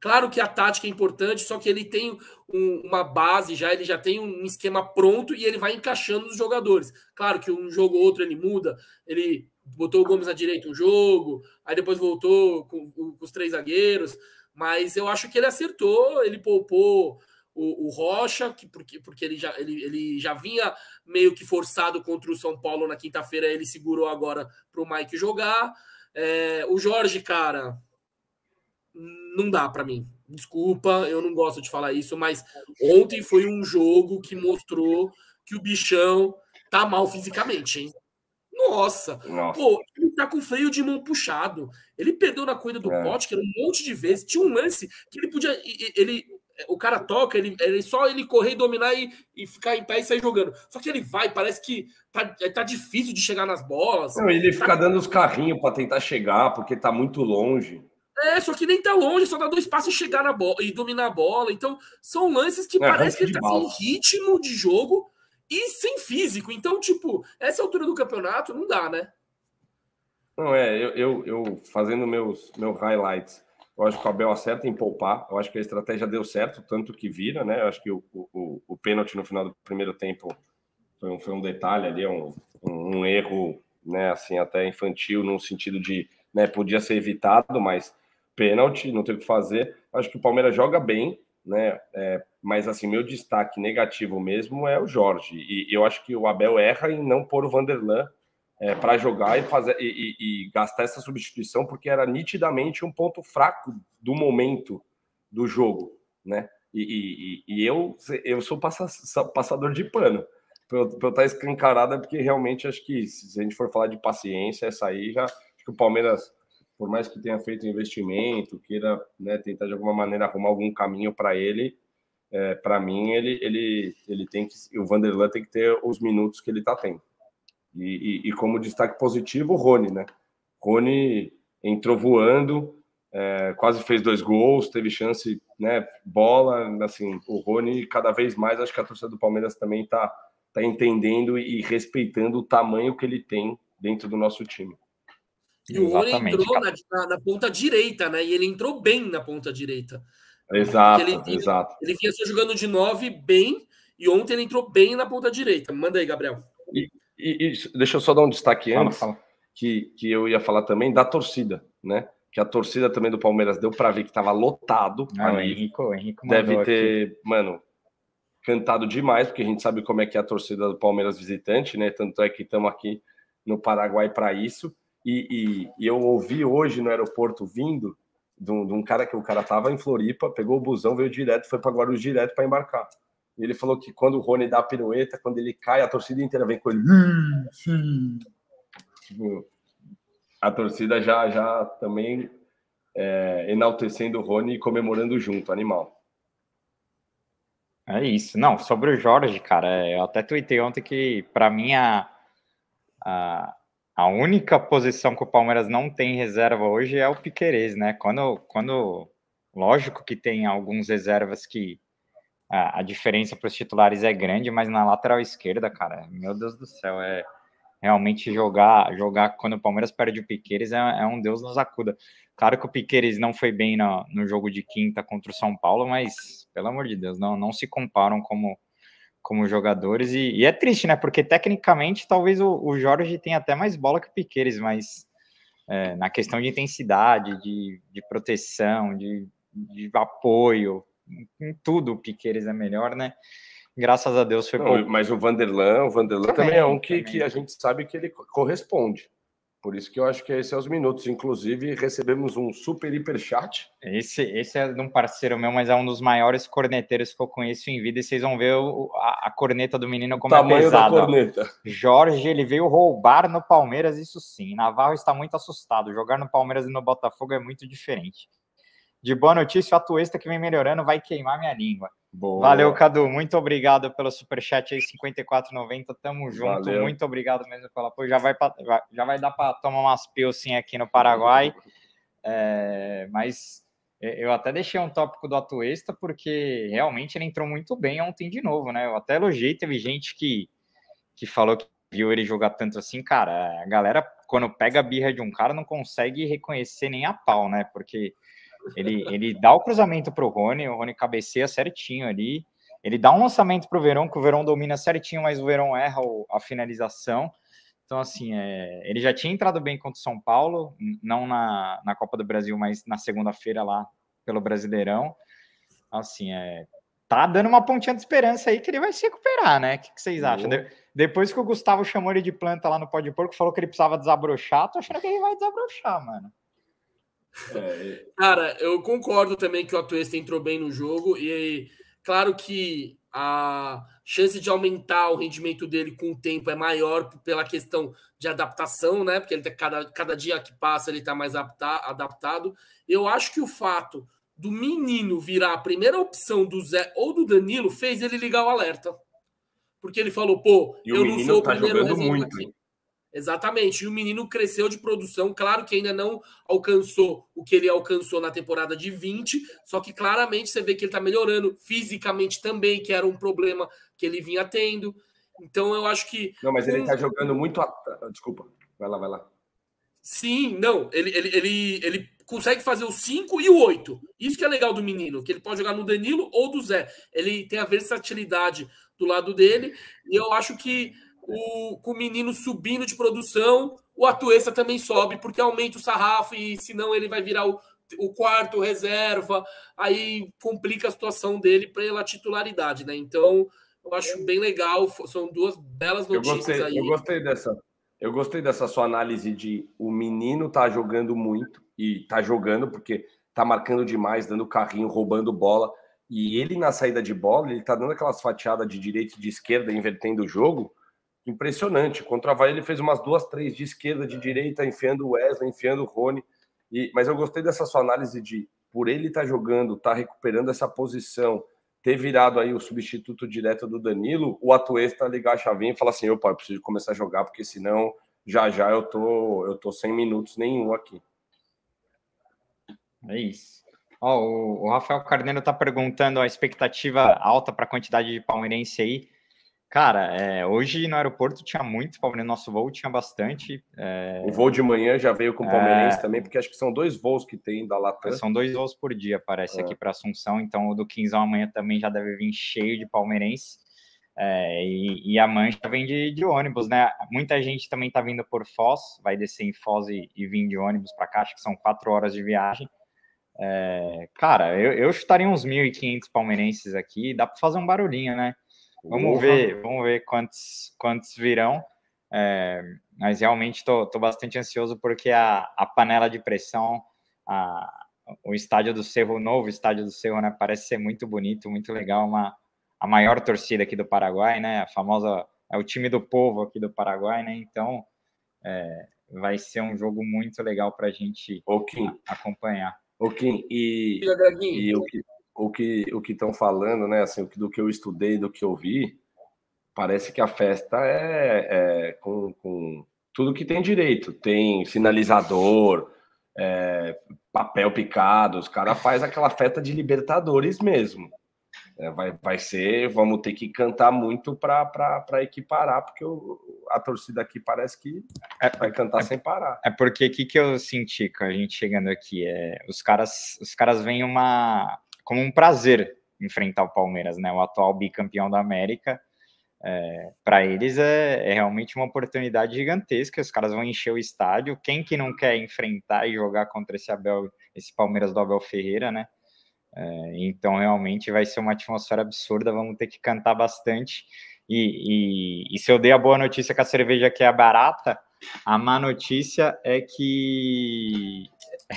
Speaker 3: Claro que a tática é importante, só que ele tem um, uma base já, ele já tem um esquema pronto e ele vai encaixando os jogadores. Claro que um jogo ou outro ele muda, ele botou o Gomes na direita um jogo, aí depois voltou com, com, os três zagueiros, mas eu acho que ele acertou, ele poupou o, o Rocha, que, porque, porque ele, já, ele, ele já vinha meio que forçado contra o São Paulo na quinta-feira, ele segurou agora para o Mike jogar. É, o Jorge, cara, não dá para mim. Desculpa, eu não gosto de falar isso, mas ontem foi um jogo que mostrou que o bichão tá mal fisicamente, hein? Nossa, Nossa. Pô, ele tá com freio de mão puxado. Ele perdeu na corrida do é. pote, que era um monte de vezes. Tinha um lance que ele podia. Ele, o cara toca, ele, ele só ele correr e dominar e, e ficar em pé e sair jogando. Só que ele vai, parece que tá, tá difícil de chegar nas bolas.
Speaker 2: Não, ele
Speaker 3: tá...
Speaker 2: fica dando os carrinhos para tentar chegar, porque tá muito longe.
Speaker 3: É, só que nem tá longe, só dá dois passos e chegar na bola e dominar a bola. Então, são lances que é, parece que ele tá sem ritmo de jogo e sem físico. Então, tipo, essa altura do campeonato não dá, né?
Speaker 2: Não, é, eu, eu, eu fazendo meus, meus highlights, eu acho que o Abel acerta em poupar, eu acho que a estratégia deu certo, tanto que vira, né? Eu acho que o, o, o pênalti no final do primeiro tempo foi um, foi um detalhe ali, um, um, um erro, né, assim, até infantil, no sentido de, né, podia ser evitado, mas pênalti, não tem o que fazer. Acho que o Palmeiras joga bem, né? É, mas assim, meu destaque negativo mesmo é o Jorge. E eu acho que o Abel erra em não pôr o Vanderlan é, para jogar e fazer e, e, e, gastar essa substituição, porque era nitidamente um ponto fraco do momento do jogo, né? E, e eu, eu sou passador de pano. Para eu estar tá escancarada, porque realmente acho que se a gente for falar de paciência, essa aí já. Acho que o Palmeiras por mais que tenha feito investimento, queira né, tentar de alguma maneira arrumar algum caminho para ele, é, para mim ele, ele, ele tem que o Vanderlan tem que ter os minutos que ele está tendo. E, e, e, como destaque positivo, o Rony, né? Rony entrou voando, é, quase fez dois gols, teve chance, né? Bola, assim, o Rony cada vez mais acho que a torcida do Palmeiras também está tá entendendo e respeitando o tamanho que ele tem dentro do nosso time.
Speaker 3: E o Rony entrou na, na, na, ponta direita, né? E ele entrou bem na ponta direita.
Speaker 2: Exato, ele, exato.
Speaker 3: Ele, ele vinha só jogando de nove bem, e ontem ele entrou bem na ponta direita. Manda aí, Gabriel.
Speaker 2: E, e, e deixa eu só dar um destaque fala, antes, fala. Que, que eu ia falar também da torcida, né? Que a torcida também do Palmeiras deu para ver que estava lotado.
Speaker 1: Ah, ali. Henrique, Henrique
Speaker 2: Deve ter, aqui. mano, cantado demais, porque a gente sabe como é que é a torcida do Palmeiras visitante, né? Tanto é que estamos aqui no Paraguai para isso. E, e, e, eu ouvi hoje no aeroporto vindo de um, de um, cara que o cara tava em Floripa, pegou o busão, veio direto, foi para Guarulhos direto para embarcar. E ele falou que quando o Rony dá a pirueta, quando ele cai, a torcida inteira vem com ele. Tipo, a torcida já, já também é, enaltecendo o Rony e comemorando junto, animal.
Speaker 1: É isso. Não, sobre o Jorge, cara, eu até tuitei ontem que, para mim, a, a, a única posição que o Palmeiras não tem reserva hoje é o Piquerez, né? Quando, quando lógico que tem alguns reservas que a, a diferença para os titulares é grande, mas na lateral esquerda, cara, meu Deus do céu, é realmente jogar jogar quando o Palmeiras perde o Piqueires é, é um Deus nos acuda. Claro que o Piqueires não foi bem no, no jogo de quinta contra o São Paulo, mas pelo amor de Deus, não, não se comparam como como jogadores. E, e, é triste, né? Porque tecnicamente talvez o, o Jorge tenha até mais bola que o Piqueires, mas é, na questão de intensidade, de, de proteção, de, de apoio, em tudo o Piqueires é melhor, né? Graças a Deus foi
Speaker 2: Não, Mas o Vanderlan, o Vanderlan também, também é um que, que a gente sabe que ele corresponde. Por isso que eu acho que esses são os minutos. Inclusive, recebemos um super hiper chat.
Speaker 1: Esse, esse é de um parceiro meu, mas é um dos maiores corneteiros que eu conheço em vida. E vocês vão ver o, a, a, corneta do menino como o é pesada. Da corneta. Jorge, ele veio roubar no Palmeiras, isso sim. Navarro está muito assustado. Jogar no Palmeiras e no Botafogo é muito diferente. De boa notícia, o Atuesta que vem melhorando vai queimar minha língua. Boa. Valeu, Cadu. Muito obrigado pelo superchat aí, 54,90. Tamo junto. Valeu. Muito obrigado mesmo pelo apoio. Já vai, pra, já vai dar para tomar umas pilsen aqui no Paraguai. É, mas eu até deixei um tópico do Atuesta, porque realmente ele entrou muito bem ontem de novo, né? Eu até elogiei, teve gente que, que falou que viu ele jogar tanto assim. Cara, a galera, quando pega a birra de um cara, não consegue reconhecer nem a pau, né? Porque ele, ele dá o cruzamento para o Rony, o Rony cabeceia certinho ali. Ele dá um lançamento para o Verão, que o Verão domina certinho, mas o Verão erra a finalização. Então, assim, é, ele já tinha entrado bem contra o São Paulo, não na, na Copa do Brasil, mas na segunda-feira lá pelo Brasileirão. Assim, é, tá dando uma pontinha de esperança aí que ele vai se recuperar, né? O que, que vocês acham? De, depois que o Gustavo chamou ele de planta lá no Pó de Porco, falou que ele precisava desabrochar, tô achando que ele vai desabrochar, mano.
Speaker 3: É. Cara, eu concordo também que o Atuesta entrou bem no jogo e claro que a chance de aumentar o rendimento dele com o tempo é maior pela questão de adaptação, né? Porque ele tá, cada, cada dia que passa ele está mais adaptado. Eu acho que o fato do menino virar a primeira opção do Zé ou do Danilo fez ele ligar o alerta. Porque ele falou, pô,
Speaker 2: e eu não sou o tá primeiro muito. Aqui.
Speaker 3: Exatamente. E o menino cresceu de produção. Claro que ainda não alcançou o que ele alcançou na temporada de 20, só que claramente você vê que ele está melhorando fisicamente também, que era um problema que ele vinha tendo. Então eu acho que.
Speaker 2: Não, mas ele está jogando muito. Desculpa, vai lá, vai lá.
Speaker 3: Sim, não, ele, ele, ele, ele consegue fazer o 5 e o 8. Isso que é legal do menino, que ele pode jogar no Danilo ou do Zé. Ele tem a versatilidade do lado dele, e eu acho que o, com o menino subindo de produção, o Atuesta também sobe, porque aumenta o sarrafo e senão ele vai virar o o quarto reserva, aí complica a situação dele pela titularidade, né? Então, eu acho bem legal, são duas belas notícias
Speaker 2: eu gostei,
Speaker 3: aí.
Speaker 2: Eu gostei dessa. Eu gostei dessa sua análise de o menino tá jogando muito e tá jogando porque tá marcando demais, dando carrinho, roubando bola. E ele na saída de bola, ele tá dando aquelas fatiadas de direita e de esquerda, invertendo o jogo. Impressionante. Contra o Havaí ele fez umas duas, três de esquerda, de direita, enfiando o Wesley, enfiando o Rony. E, mas eu gostei dessa sua análise de por ele estar tá jogando, tá recuperando essa posição, ter virado aí o substituto direto do Danilo, o Atuesta ligar a chavinha e falar assim: eu, pai, preciso começar a jogar, porque senão já já eu tô, eu tô sem minutos nenhum aqui.
Speaker 1: É isso. Ó, o, o Rafael Carneiro tá perguntando a expectativa alta para a quantidade de palmeirense aí. Cara, é, hoje no aeroporto tinha muito palmeirense, nosso voo tinha bastante. É...
Speaker 2: O voo de manhã já veio com palmeirense é... também, porque acho que são dois voos que tem da Latam.
Speaker 1: São dois voos por dia, parece, aqui para Assunção, então o do 15 amanhã também já deve vir cheio de palmeirense. É, e, e, a mancha vem de, de, ônibus, né? Muita gente também tá vindo por Foz, vai descer em Foz e, e vir de ônibus para cá, acho que são quatro horas de viagem. É, cara, eu, eu chutaria uns 1.500 palmeirenses aqui, dá para fazer um barulhinho, né? Vamos Ufa. ver, vamos ver quantos, quantos virão. É, mas realmente estou bastante ansioso porque a, a panela de pressão, a, o estádio do Cerro, o novo estádio do Cerro, né, parece ser muito bonito, muito legal, uma, a maior torcida aqui do Paraguai, né, a famosa, é o time do povo aqui do Paraguai, né, então é, vai ser um jogo muito legal para a gente
Speaker 2: okay.
Speaker 1: acompanhar.
Speaker 2: Ok, e, e o que o que o que estão falando, né? Assim, do que eu estudei, do que eu vi, parece que a festa é, é com, com, tudo que tem direito. Tem sinalizador, é, papel picado, os caras faz aquela festa de Libertadores mesmo. É, vai, vai ser, vamos ter que cantar muito para equiparar, porque o, a torcida aqui parece que é, vai cantar
Speaker 1: é,
Speaker 2: sem parar.
Speaker 1: É porque o que, que eu senti com a gente chegando aqui? É, os caras os caras veem uma como um prazer enfrentar o Palmeiras, né? O atual bicampeão da América. É, para eles é, é, realmente uma oportunidade gigantesca. Os caras vão encher o estádio. Quem que não quer enfrentar e jogar contra esse Abel, esse Palmeiras do Abel Ferreira, né? É, então realmente vai ser uma atmosfera absurda. Vamos ter que cantar bastante. E, e, e se eu dei a boa notícia que a cerveja aqui é barata, a má notícia é que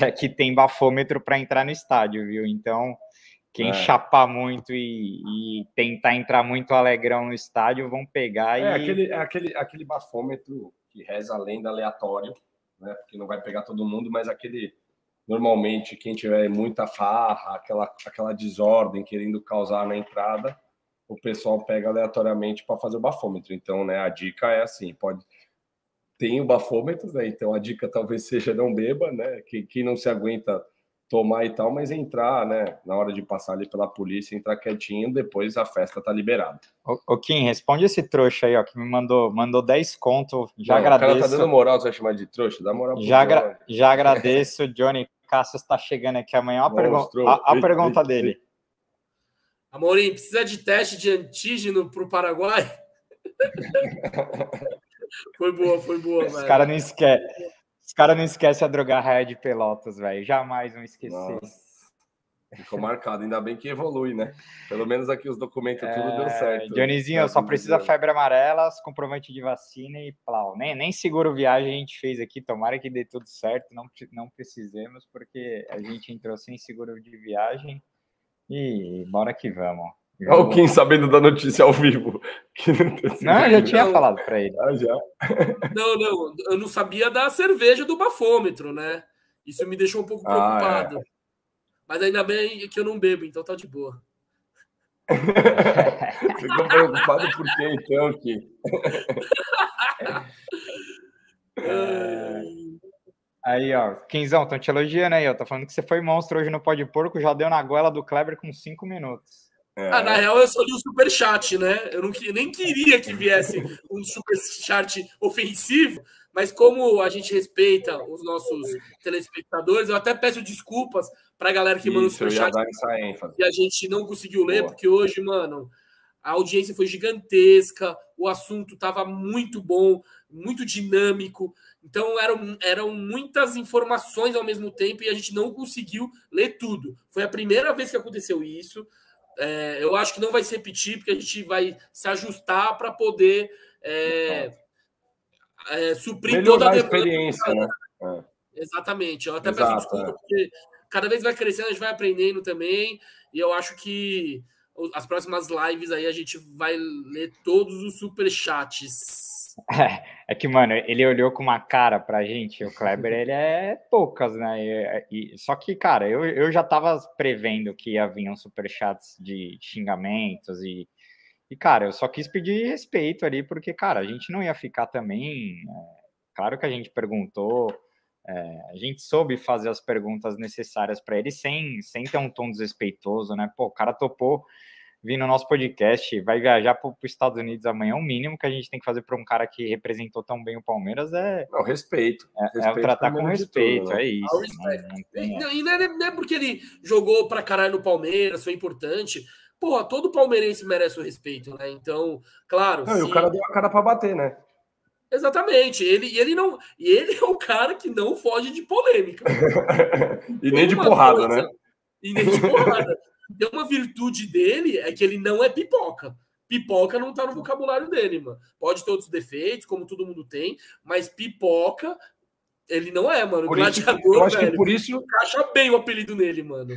Speaker 1: é que tem bafômetro para entrar no estádio, viu? Então quem é. chapar muito e, e, tentar entrar muito alegrão no estádio vão pegar
Speaker 2: é,
Speaker 1: e.
Speaker 2: Aquele, é aquele, aquele bafômetro que reza a lenda aleatório, né? Porque não vai pegar todo mundo, mas aquele. Normalmente, quem tiver muita farra, aquela, aquela desordem querendo causar na entrada, o pessoal pega aleatoriamente para fazer o bafômetro. Então, né, a dica é assim: pode. Tem o bafômetro, né? Então a dica talvez seja não beba, né? Quem, quem não se aguenta tomar e tal, mas entrar, né, na hora de passar ali pela polícia, entrar quietinho, depois a festa tá liberada.
Speaker 1: Ô, Kim, responde esse trouxa aí, ó, que me mandou, mandou 10 conto, já Não, agradeço. O cara
Speaker 2: tá dando moral, você vai chamar de trouxa? Dá moral pro
Speaker 1: Já, agra já agradeço, Johnny Cassius tá chegando aqui amanhã, a, pergu a, a pergunta dele.
Speaker 3: Amorim, precisa de teste de antígeno pro Paraguai? foi boa, foi boa,
Speaker 1: Os caras não esquecem. Os caras não esquecem a drogar raia de Pelotas, velho. Jamais vão esquecer. Nossa.
Speaker 2: Ficou marcado, ainda bem que evolui, né? Pelo menos aqui os documentos é... tudo deu certo.
Speaker 1: Dionizinho, só precisa febre amarela, comprovante de vacina e plau. Nem, nem seguro viagem a gente fez aqui, tomara que dê tudo certo, não, não precisemos, porque a gente entrou sem seguro de viagem e bora que vamos.
Speaker 2: Olha o Kim sabendo da notícia ao vivo.
Speaker 1: não, não eu já tinha falado para ele.
Speaker 2: Ah, já?
Speaker 3: Não, não, eu não sabia da cerveja do bafômetro, né? Isso me deixou um pouco preocupado. Ah, é. Mas ainda bem que eu não bebo, então tá de boa.
Speaker 2: Ficou preocupado por quê, então, Kim?
Speaker 1: É... Aí, ó, Quinzão, estão te elogiando aí, ó. Tá falando que você foi monstro hoje no pó de porco, já deu na goela do Kleber com cinco minutos.
Speaker 3: É. Ah, na real, eu só li o super chat, né? Eu não, nem queria que viesse um super chat ofensivo, mas como a gente respeita os nossos telespectadores, eu até peço desculpas para a galera que manda o super chat e a gente não conseguiu ler, Boa. porque hoje, mano, a audiência foi gigantesca, o assunto estava muito bom, muito dinâmico. Então eram, eram muitas informações ao mesmo tempo e a gente não conseguiu ler tudo. Foi a primeira vez que aconteceu isso. É, eu acho que não vai se repetir, porque a gente vai se ajustar para poder é, é, suprir
Speaker 2: Melhorar
Speaker 3: toda a,
Speaker 2: a experiência, né?
Speaker 3: É. Exatamente. Eu até Exato, peço desculpa, é. porque cada vez vai crescendo, a gente vai aprendendo também. E eu acho que as próximas lives aí a gente vai ler todos os superchats.
Speaker 1: É, é que, mano, ele olhou com uma cara pra gente, o Kleber, ele é poucas, né? E, e, só que, cara, eu, eu já tava prevendo que ia vir uns superchats de xingamentos e, e, cara, eu só quis pedir respeito ali, porque, cara, a gente não ia ficar também. É, claro que a gente perguntou, é, a gente soube fazer as perguntas necessárias para ele sem, sem ter um tom desrespeitoso, né? Pô, o cara topou vir no nosso podcast, vai viajar para os Estados Unidos amanhã. O mínimo que a gente tem que fazer para um cara que representou tão bem o Palmeiras é.
Speaker 2: Não, respeito.
Speaker 1: É,
Speaker 2: respeito
Speaker 1: é o tratar com respeito, tudo, né? é isso.
Speaker 3: Não, não, e não é, não é porque ele jogou para caralho no Palmeiras, foi importante. Porra, todo palmeirense merece o respeito, né? Então, claro.
Speaker 2: Não, sim. e o cara deu a cara para bater, né?
Speaker 3: Exatamente. Ele, ele não, e ele é o cara que não foge de polêmica.
Speaker 2: e nem de porrada, coisa, né?
Speaker 3: E nem de porrada. Tem uma virtude dele é que ele não é pipoca. Pipoca não tá no vocabulário dele, mano. Pode ter outros defeitos, como todo mundo tem, mas pipoca ele não é, mano.
Speaker 2: Por Gladiador, isso, eu acho velho, que por isso
Speaker 3: encaixa bem o apelido nele, mano.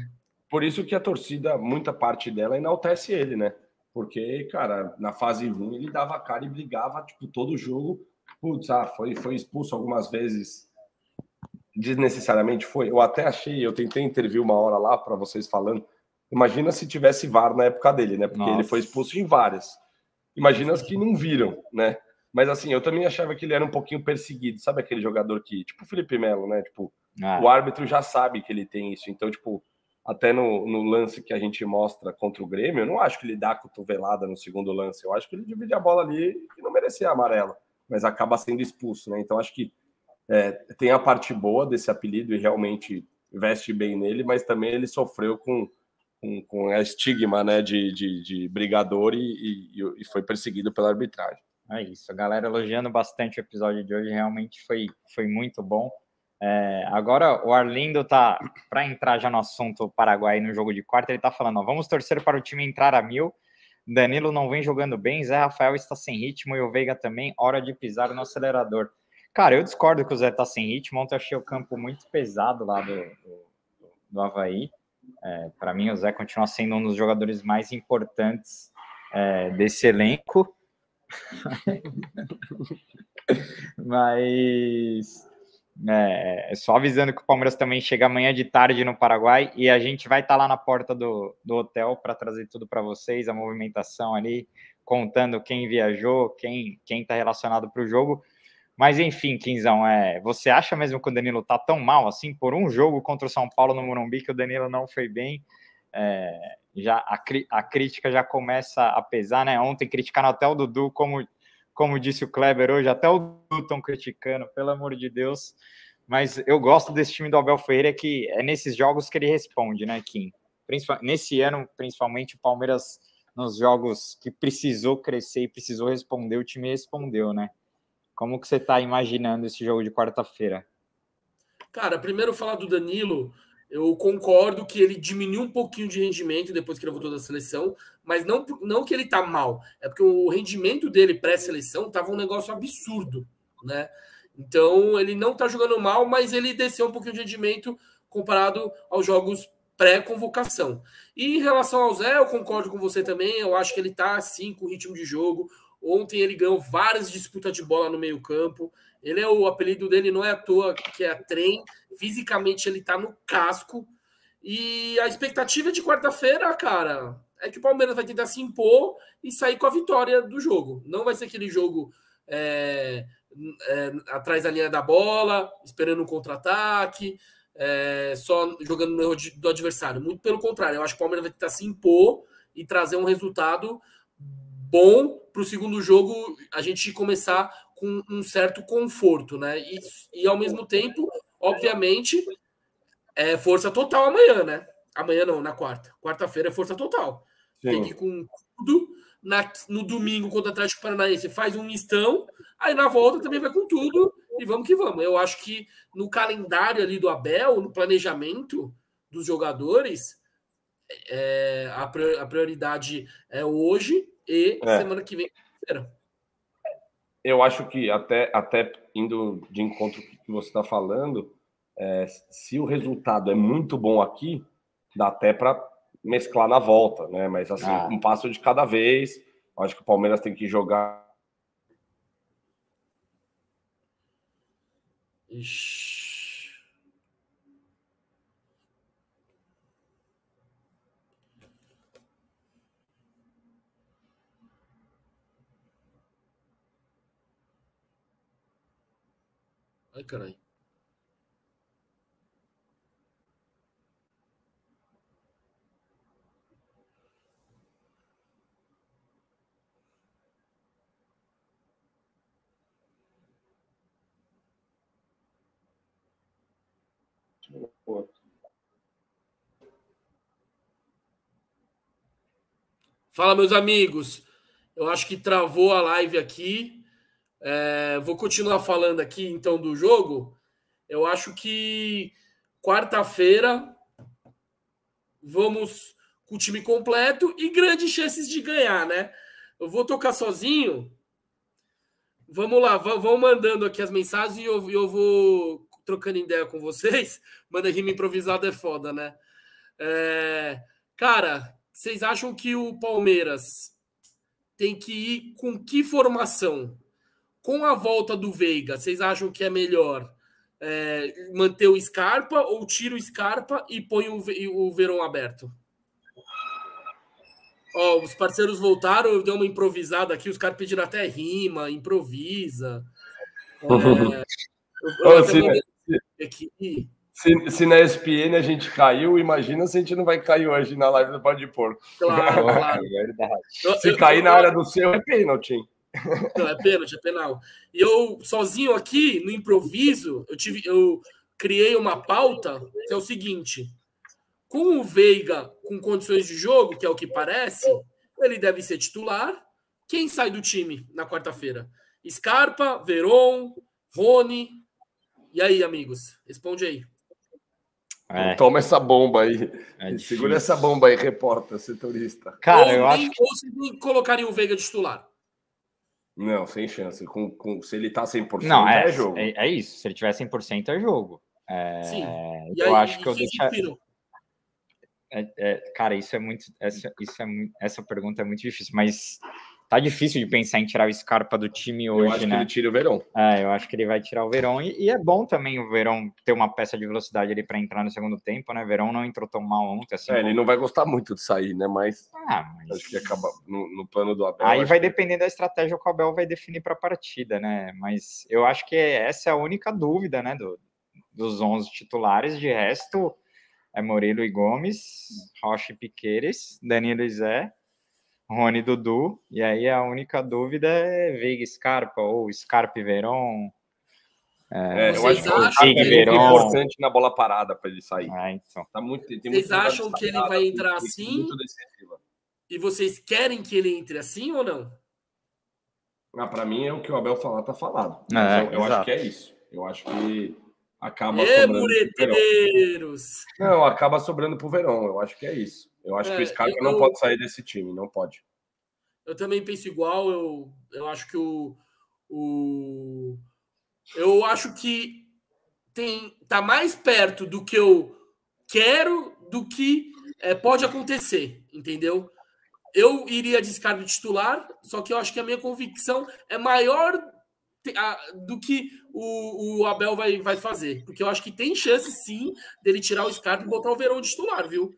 Speaker 2: Por isso que a torcida, muita parte dela enaltece ele, né? Porque, cara, na fase ruim ele dava a cara e brigava, tipo, todo jogo putz, ah, foi, foi expulso algumas vezes desnecessariamente foi. Eu até achei, eu tentei intervir uma hora lá para vocês falando. Imagina se tivesse VAR na época dele, né? Porque Nossa. ele foi expulso em várias. Imagina as que não viram, né? Mas assim, eu também achava que ele era um pouquinho perseguido. Sabe aquele jogador que, tipo o Felipe Melo, né? Tipo, ah. o árbitro já sabe que ele tem isso. Então, tipo, até no, no, lance que a gente mostra contra o Grêmio, eu não acho que ele dá a cotovelada no segundo lance. Eu acho que ele divide a bola ali e não merecia a amarela mas acaba sendo expulso, né? Então acho que é, tem a parte boa desse apelido e realmente veste bem nele, mas também ele sofreu com, com, com estigma né, de, de, de brigador e, e, e, foi perseguido pela arbitragem.
Speaker 1: É isso, a galera elogiando bastante o episódio de hoje, realmente foi, foi muito bom. É, agora o Arlindo tá para entrar já no assunto Paraguai no jogo de quarta, ele tá falando: ó, vamos torcer para o time entrar a mil Danilo não vem jogando bem, Zé Rafael está sem ritmo e o Veiga também, hora de pisar no acelerador. Cara, eu discordo que o Zé está sem ritmo. Ontem eu achei o campo muito pesado lá do, do, do Havaí. É, Para mim, o Zé continua sendo um dos jogadores mais importantes é, desse elenco. Mas é, é, só avisando que o Palmeiras também chega amanhã de tarde no Paraguai e a gente vai estar tá lá na porta do, do hotel para trazer tudo para vocês, a movimentação ali, contando quem viajou, quem quem está relacionado para o jogo. Mas enfim, Quinzão, é, você acha mesmo que o Danilo tá tão mal assim por um jogo contra o São Paulo no Morumbi que o Danilo não foi bem? É, já a, a crítica já começa a pesar, né? Ontem criticaram até o Dudu como como disse o Kleber hoje, até o Dudu estão criticando, pelo amor de Deus. Mas eu gosto desse time do Abel Ferreira, que é nesses jogos que ele responde, né, Kim? Nesse ano, principalmente, o Palmeiras, nos jogos que precisou crescer e precisou responder, o time respondeu, né? Como que você está imaginando esse jogo de quarta-feira?
Speaker 3: Cara, primeiro falar do Danilo, eu concordo que ele diminuiu um pouquinho de rendimento depois que ele voltou da seleção, mas não, não que ele tá mal, é porque o rendimento dele pré-seleção tava um negócio absurdo, né? Então ele não tá jogando mal, mas ele desceu um pouquinho de rendimento comparado aos jogos pré-convocação. E em relação ao Zé, eu concordo com você também, eu acho que ele tá assim com ritmo de jogo. Ontem ele ganhou várias disputas de bola no meio-campo. Ele é o apelido dele não é à toa que é trem. Fisicamente ele tá no casco. E a expectativa de quarta-feira, cara, é que o Palmeiras vai tentar se impor e sair com a vitória do jogo. Não vai ser aquele jogo é, é, atrás da linha da bola, esperando um contra-ataque, é, só jogando no erro do adversário. Muito pelo contrário, eu acho que o Palmeiras vai tentar se impor e trazer um resultado bom para o segundo jogo a gente começar com um certo conforto, né? E, e ao mesmo tempo, obviamente, é força total amanhã, né? Amanhã não, na quarta. Quarta-feira é força total. Sim. Tem que ir com tudo, na, no domingo contra o Atlético Paranaense faz um mistão, aí na volta também vai com tudo e vamos que vamos. Eu acho que no calendário ali do Abel, no planejamento dos jogadores, é, a, prioridade é hoje e é. semana que vem.
Speaker 2: Eu acho que até, até indo de encontro com o que você está falando, é, se o resultado é muito bom aqui, dá até para mesclar na volta, né? Mas assim, ah. um passo de cada vez. Acho que o Palmeiras tem que jogar.
Speaker 3: Ixi. Ai, caralho. Fala, meus amigos. Eu acho que travou a live aqui. É, vou continuar falando aqui então do jogo. Eu acho que quarta-feira vamos com o time completo e grandes chances de ganhar, né? Eu vou tocar sozinho. Vamos lá, vão mandando aqui as mensagens e eu, eu vou trocando ideia com vocês. Manda rima improvisada é foda, né? É, cara, vocês acham que o Palmeiras tem que ir com que formação? Com a volta do Veiga, vocês acham que é melhor é, manter o Scarpa ou tira o Scarpa e põe o, o Verão aberto? Ó, os parceiros voltaram, eu dei uma improvisada aqui, os caras pediram até rima, improvisa.
Speaker 2: É, eu, eu se, aqui. Se, se, na ESPN a gente caiu, imagina se a gente não vai cair hoje na live do Pode Pôr.
Speaker 3: Claro, claro.
Speaker 2: É se cair na área do seu, é pênalti.
Speaker 3: Não, é pênalti, é penal. E eu, sozinho aqui, no improviso, eu, tive, eu criei uma pauta que é o seguinte: com o Veiga com condições de jogo, que é o que parece, ele deve ser titular. Quem sai do time na quarta-feira? Scarpa, Veron, Rony. E aí, amigos? Responde aí.
Speaker 2: É. Toma essa bomba aí. É Segura essa bomba aí, repórter, setorista.
Speaker 3: Cara, ou, eu acho que... ou se colocarem o Veiga titular.
Speaker 2: Não, sem chance. Com, com, se ele tá 100%,
Speaker 1: não, é, é jogo. É, é, isso. Se ele tiver 100%, é jogo. É, Sim. E eu aí, acho que eu deixar. É, é, cara, isso é muito. Essa, isso é muito, essa pergunta é muito difícil, mas tá difícil de pensar em tirar o Scarpa do time hoje,
Speaker 2: eu acho
Speaker 1: né?
Speaker 2: Que ele tira o Verão.
Speaker 1: É, eu acho que ele vai tirar o Verão. E, e é bom também o Verão ter uma peça de velocidade ali para entrar no segundo tempo, né? Verão não entrou tão mal ontem. Assim,
Speaker 2: é, ele não vai gostar muito de sair, né? Mas, ah, mas... acho que acaba no, no plano do Abel.
Speaker 1: Aí vai
Speaker 2: que...
Speaker 1: depender da estratégia que o Abel vai definir para a partida, né? Mas eu acho que essa é a única dúvida, né? Do, dos 11 titulares. De resto, é Murilo e Gomes, Rocha e Piqueires, Danilo e Zé Rony Dudu, e aí a única dúvida é Veiga Scarpa ou Scarpa e Veron.
Speaker 2: É, é eu acho que o Veiga é importante na bola parada para ele sair.
Speaker 1: É, então.
Speaker 3: tá muito, tem vocês acham que ele vai entrar assim? E vocês querem que ele entre assim ou não?
Speaker 2: Ah, para mim é o que o Abel falar, tá falado. É, eu, eu acho que é isso. Eu acho que acaba
Speaker 3: e sobrando.
Speaker 2: Não, acaba sobrando pro Verão. Eu acho que é isso. Eu acho é, que o Scarpa eu, não pode sair desse time, não pode.
Speaker 3: Eu também penso igual, eu, eu acho que o, o. Eu acho que tem tá mais perto do que eu quero do que é, pode acontecer, entendeu? Eu iria de Scarpa titular, só que eu acho que a minha convicção é maior do que o, o Abel vai, vai fazer. Porque eu acho que tem chance sim dele tirar o Scarpa e botar o Verão de titular, viu?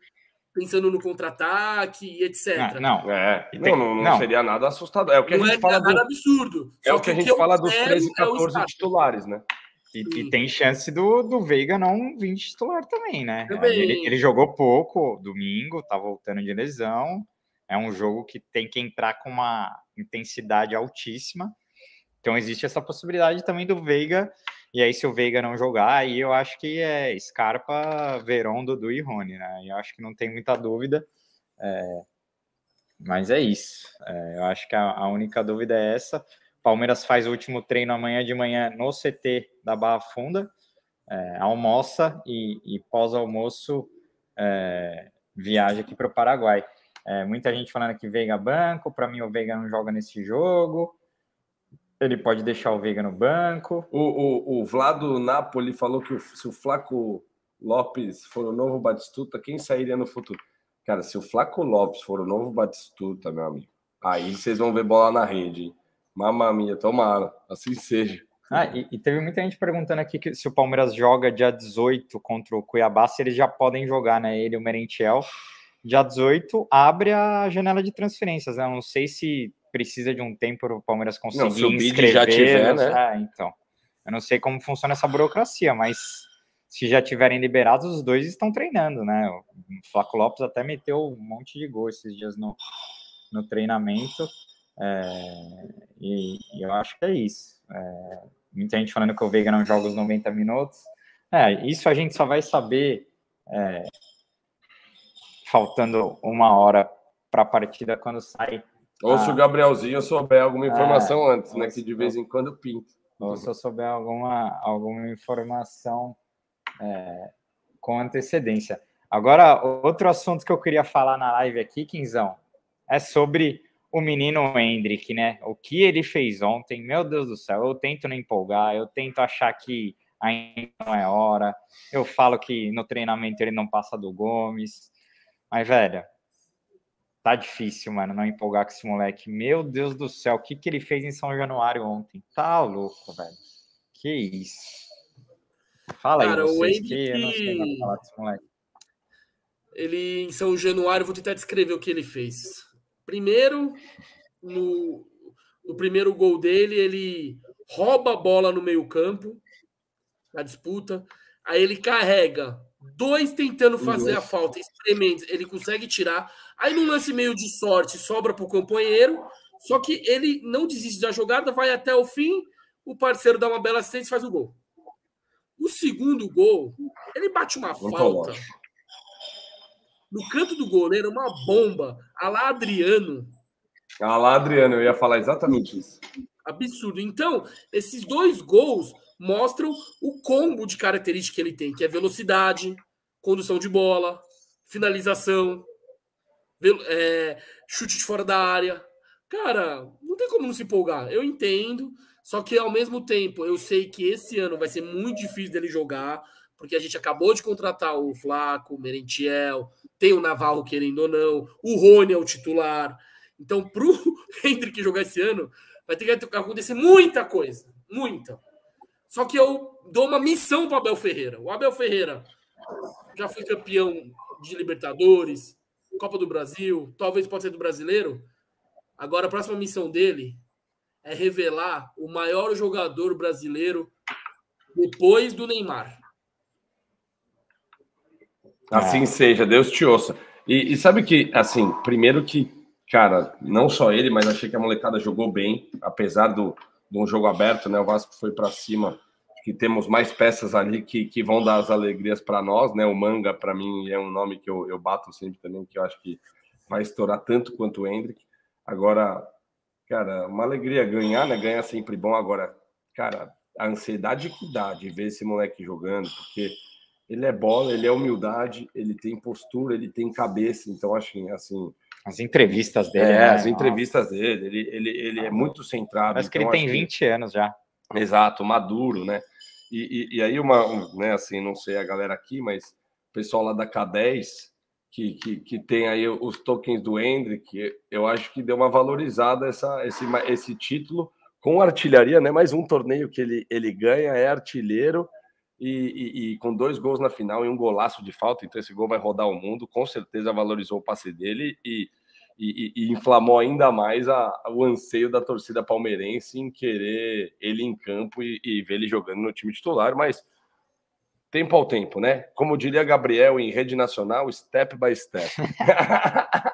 Speaker 3: Pensando no contra-ataque, etc.
Speaker 2: Ah, não, é, não, não, não, não, seria nada assustador. É o que
Speaker 3: não
Speaker 2: a gente é fala
Speaker 3: nada do, absurdo.
Speaker 2: É o que, que a gente fala dos 13, 14 é titulares, né?
Speaker 1: E, e, tem chance do, do Veiga não vir titular também, né? Também. Ele, ele, jogou pouco domingo, tá voltando de lesão. É um jogo que tem que entrar com uma intensidade altíssima. Então existe essa possibilidade também do Veiga e aí, se o Veiga não jogar, aí eu acho que é Scarpa, Verón, Dudu e Rony, né? Eu acho que não tem muita dúvida. É... mas é isso. É, eu acho que a, a, única dúvida é essa. Palmeiras faz o último treino amanhã de manhã no CT da Barra Funda, é, almoça e, e pós-almoço é, viaja aqui para o Paraguai. É, muita gente falando que Veiga banco, para mim o Veiga não joga nesse jogo. Ele pode deixar o Veiga no banco.
Speaker 2: O, o, o Vlado Napoli falou que se o Flaco Lopes for o novo Batistuta, quem sairia no futuro? Cara, se o Flaco Lopes for o novo Batistuta, meu amigo, aí vocês vão ver bola na rede, hein? Mamma mia, tomara, assim seja.
Speaker 1: Ah, e, e, teve muita gente perguntando aqui que se o Palmeiras joga dia 18 contra o Cuiabá, se eles já podem jogar, né? Ele e o Merentiel. Dia 18 abre a janela de transferências, né? Eu não sei se precisa de um tempo para o Palmeiras conseguir não, se o inscrever. já tiver, né? Ah, então. Eu não sei como funciona essa burocracia, mas se já tiverem liberados, os dois estão treinando, né? O Flaco Lopes até meteu um monte de gol esses dias no, no treinamento. É, e, e, eu acho que é isso. É, muita gente falando que o Veiga não joga os 90 minutos. É, isso a gente só vai saber é, faltando uma hora para a partida quando sai.
Speaker 2: Ou a... se o Gabrielzinho souber alguma informação é, antes, né? Que de vez em quando pinta.
Speaker 1: Ou se eu souber alguma, alguma informação é, com antecedência. Agora, outro assunto que eu queria falar na live aqui, Quinzão, é sobre o menino Hendrick, né? O que ele fez ontem, meu Deus do céu, eu tento não empolgar, eu tento achar que ainda não é hora, eu falo que no treinamento ele não passa do Gomes, mas, velho, tá difícil, mano, não empolgar com esse moleque. Meu Deus do céu, o que, que ele fez em São Januário ontem? Tá louco, velho. Que isso. Fala Cara, aí, vocês, o Hendrick... que eu não sei falar desse moleque.
Speaker 3: Ele, em São Januário, vou tentar descrever o que ele fez. Primeiro, no, no primeiro gol dele, ele rouba a bola no meio-campo, na disputa. Aí ele carrega dois tentando fazer a falta, experimenta, ele consegue tirar. Aí num lance meio de sorte, sobra para o companheiro. Só que ele não desiste da jogada, vai até o fim. O parceiro dá uma bela assistência e faz o gol. O segundo gol, ele bate uma falta no canto do goleiro, uma bomba. A lá Adriano.
Speaker 2: A lá Adriano, eu ia falar exatamente isso.
Speaker 3: Absurdo. Então, esses dois gols mostram o combo de características que ele tem, que é velocidade, condução de bola, finalização, é, chute de fora da área. Cara, não tem como não se empolgar. Eu entendo, só que ao mesmo tempo eu sei que esse ano vai ser muito difícil dele jogar, porque a gente acabou de contratar o Flaco, o Merentiel, tem o Navarro querendo ou não, o Rony é o titular. Então, para o Hendrick jogar esse ano, vai ter que acontecer muita coisa, muita. Só que eu dou uma missão para Abel Ferreira. O Abel Ferreira já foi campeão de Libertadores, Copa do Brasil, talvez pode ser do Brasileiro. Agora a próxima missão dele é revelar o maior jogador brasileiro depois do Neymar.
Speaker 2: Assim seja, Deus te ouça. E, e, sabe que, assim, primeiro que, cara, não só ele, mas achei que a molecada jogou bem, apesar do, de um jogo aberto, né? O Vasco foi para cima, que temos mais peças ali que, que vão dar as alegrias para nós, né? O Manga, para mim, é um nome que eu, eu bato sempre também, que eu acho que vai estourar tanto quanto o Hendrick. Agora, cara, uma alegria ganhar, né? Ganhar sempre bom. Agora, cara, a ansiedade que dá de ver esse moleque jogando, porque ele é bola, ele é humildade, ele tem postura, ele tem cabeça. Então, acho que assim.
Speaker 1: As entrevistas dele. É,
Speaker 2: né? as entrevistas dele, ele, ele, ele é muito centrado.
Speaker 1: Parece então, que ele tem 20 que... anos já.
Speaker 2: Exato, maduro, né? E, e, e, aí, uma, um, né, assim, não sei a galera aqui, mas o pessoal lá da K10, que, que, que tem aí os tokens do Hendrick, eu acho que deu uma valorizada essa, esse, esse título com artilharia, né? Mais um torneio que ele, ele ganha, é artilheiro e, e, e, com dois gols na final e um golaço de falta, então esse gol vai rodar o mundo, com certeza valorizou o passe dele e, e inflamou ainda mais a, o anseio da torcida palmeirense em querer ele em campo e, ver ele jogando no time titular, mas tempo ao tempo, né? Como diria Gabriel em rede nacional, step by step.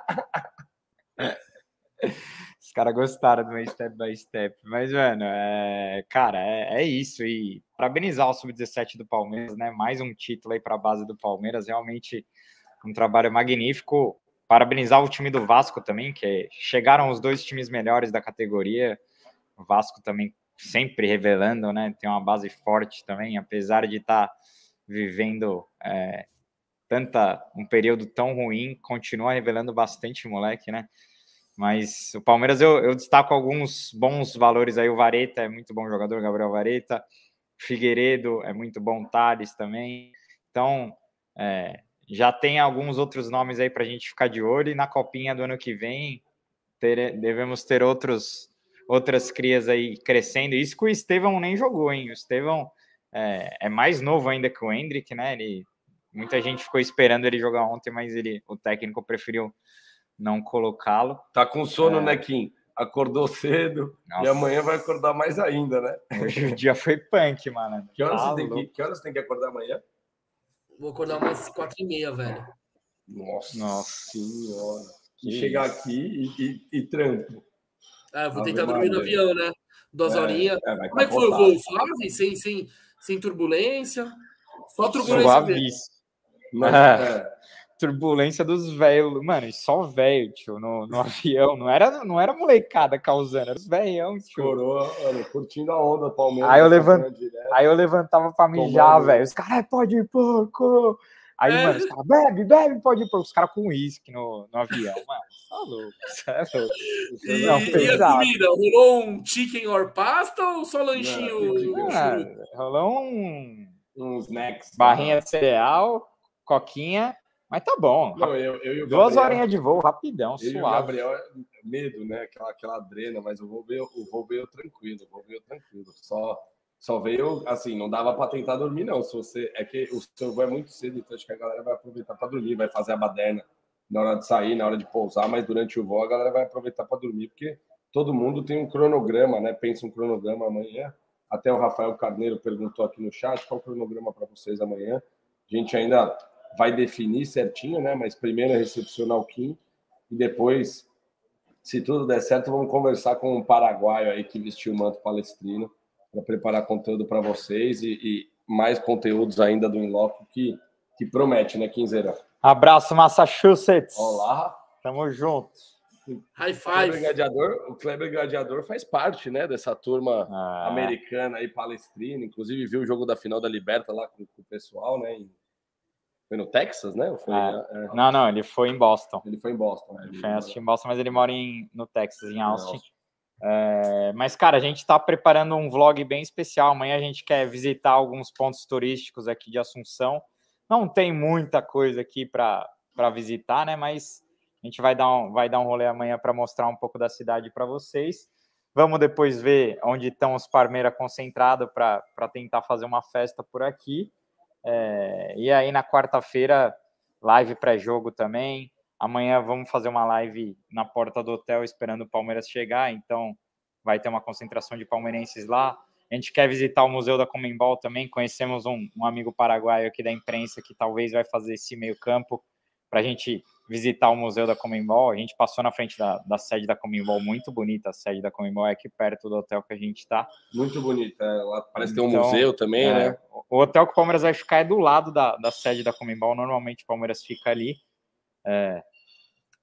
Speaker 1: caras gostaram do meu step by step. Mas, mano, é, cara, é, é isso. E parabenizar o Sub-17 do Palmeiras, né? Mais um título aí para a base do Palmeiras. Realmente um trabalho magnífico. Parabenizar o time do Vasco também, que chegaram os dois times melhores da categoria. O Vasco também sempre revelando, né? Tem uma base forte também, apesar de estar tá vivendo é, tanta um período tão ruim, continua revelando bastante moleque, né? Mas o Palmeiras eu, eu destaco alguns bons valores aí. O Vareta é muito bom jogador, Gabriel Vareta. Figueiredo é muito bom, Thales também. Então, é, já tem alguns outros nomes aí para a gente ficar de olho. E na copinha do ano que vem, ter, devemos ter outros, outras crias aí crescendo. Isso que o Estevão nem jogou, hein? O Estevão é, é mais novo ainda que o Hendrick, né? Ele, muita gente ficou esperando ele jogar ontem, mas ele, o técnico preferiu não colocá-lo.
Speaker 2: Tá com sono, é... né, Kim? Acordou cedo Nossa. e amanhã vai acordar mais ainda, né?
Speaker 1: Hoje o dia foi punk, mano.
Speaker 2: Que horas, tá você, tem que, que horas você tem que acordar amanhã?
Speaker 3: Vou acordar umas quatro e meia, velho.
Speaker 2: Nossa, Nossa senhora. E chegar aqui e, e, e trampo.
Speaker 3: Ah, vou tentar dormir no avião, né? Duas é, horinhas. É, Como é que foi o voo? Suave? Sem, sem, sem turbulência? Só turbulência.
Speaker 1: Suavíssimo. Mas, é turbulência dos velhos, mano, e só velho, tio, no, no avião, não era, não era molecada causando, era os velhão, tio.
Speaker 2: Chorou, mano, curtindo a onda, Palmeiras.
Speaker 1: Aí eu, levant... aí eu levantava pra mijar, velho, os caras, pode ir, porco. Aí, é. mano, os caras, bebe, bebe, pode ir, porco. Os caras com uísque no, no avião, mano, tá louco, é louco.
Speaker 3: E, não, e a comida, rolou um chicken or pasta ou só lanchinho?
Speaker 1: Não, não, rolou um...
Speaker 2: Uns snacks.
Speaker 1: Barrinha de cereal, coquinha mas tá bom. Não, eu, eu Duas horinhas de voo, rapidão, eu suave.
Speaker 2: Gabriel, é medo, né? Aquela, aquela drena, mas o voo veio, o voo veio tranquilo, o voo veio tranquilo. Só, só veio, assim, não dava para tentar dormir, não. Se você, é que o seu voo é muito cedo, então acho que a galera vai aproveitar para dormir, vai fazer a baderna na hora de sair, na hora de pousar, mas durante o voo a galera vai aproveitar para dormir, porque todo mundo tem um cronograma, né? Pensa um cronograma amanhã. Até o Rafael Carneiro perguntou aqui no chat qual o cronograma para vocês amanhã. A gente ainda vai definir certinho, né? Mas primeiro é recepcionar o Kim e depois, se tudo der certo, vamos conversar com um paraguaio aí que vestiu o manto palestrino para preparar conteúdo para vocês e, e, mais conteúdos ainda do Inloco que, que promete, né, Quinzeira?
Speaker 1: Abraço, Massachusetts.
Speaker 2: Olá.
Speaker 1: Tamo junto.
Speaker 3: High five.
Speaker 2: O Gladiador, o Kleber Gladiador faz parte, né, dessa turma ah. americana aí, palestrina. Inclusive, viu o jogo da final da Liberta lá com, com o pessoal, né, em foi no Texas, né? Foi,
Speaker 1: ah, é... Não, não, ele foi em Boston.
Speaker 2: Ele foi em Boston.
Speaker 1: Ele, ele foi em Boston, mas ele mora em, no Texas, em Austin. É, mas, cara, a gente está preparando um vlog bem especial. Amanhã a gente quer visitar alguns pontos turísticos aqui de Assunção. Não tem muita coisa aqui para visitar, né? Mas a gente vai dar um, vai dar um rolê amanhã para mostrar um pouco da cidade para vocês. Vamos depois ver onde estão os Parmeira concentrados para tentar fazer uma festa por aqui. É, e aí na quarta-feira, live pré-jogo também. Amanhã vamos fazer uma live na porta do hotel esperando o Palmeiras chegar, então vai ter uma concentração de palmeirenses lá. A gente quer visitar o Museu da Comembol também. Conhecemos um, um amigo paraguaio aqui da imprensa que talvez vai fazer esse meio campo para a gente visitar o Museu da Comembol. A gente passou na frente da, da sede da Comembol, muito bonita. A sede da Comembol é aqui perto do hotel que a gente está.
Speaker 2: Muito bonita. É, lá parece então, ter um então, museu também, é, né?
Speaker 1: O hotel que o Palmeiras vai ficar é do lado da, da sede da Comembol. Normalmente o Palmeiras fica ali. É,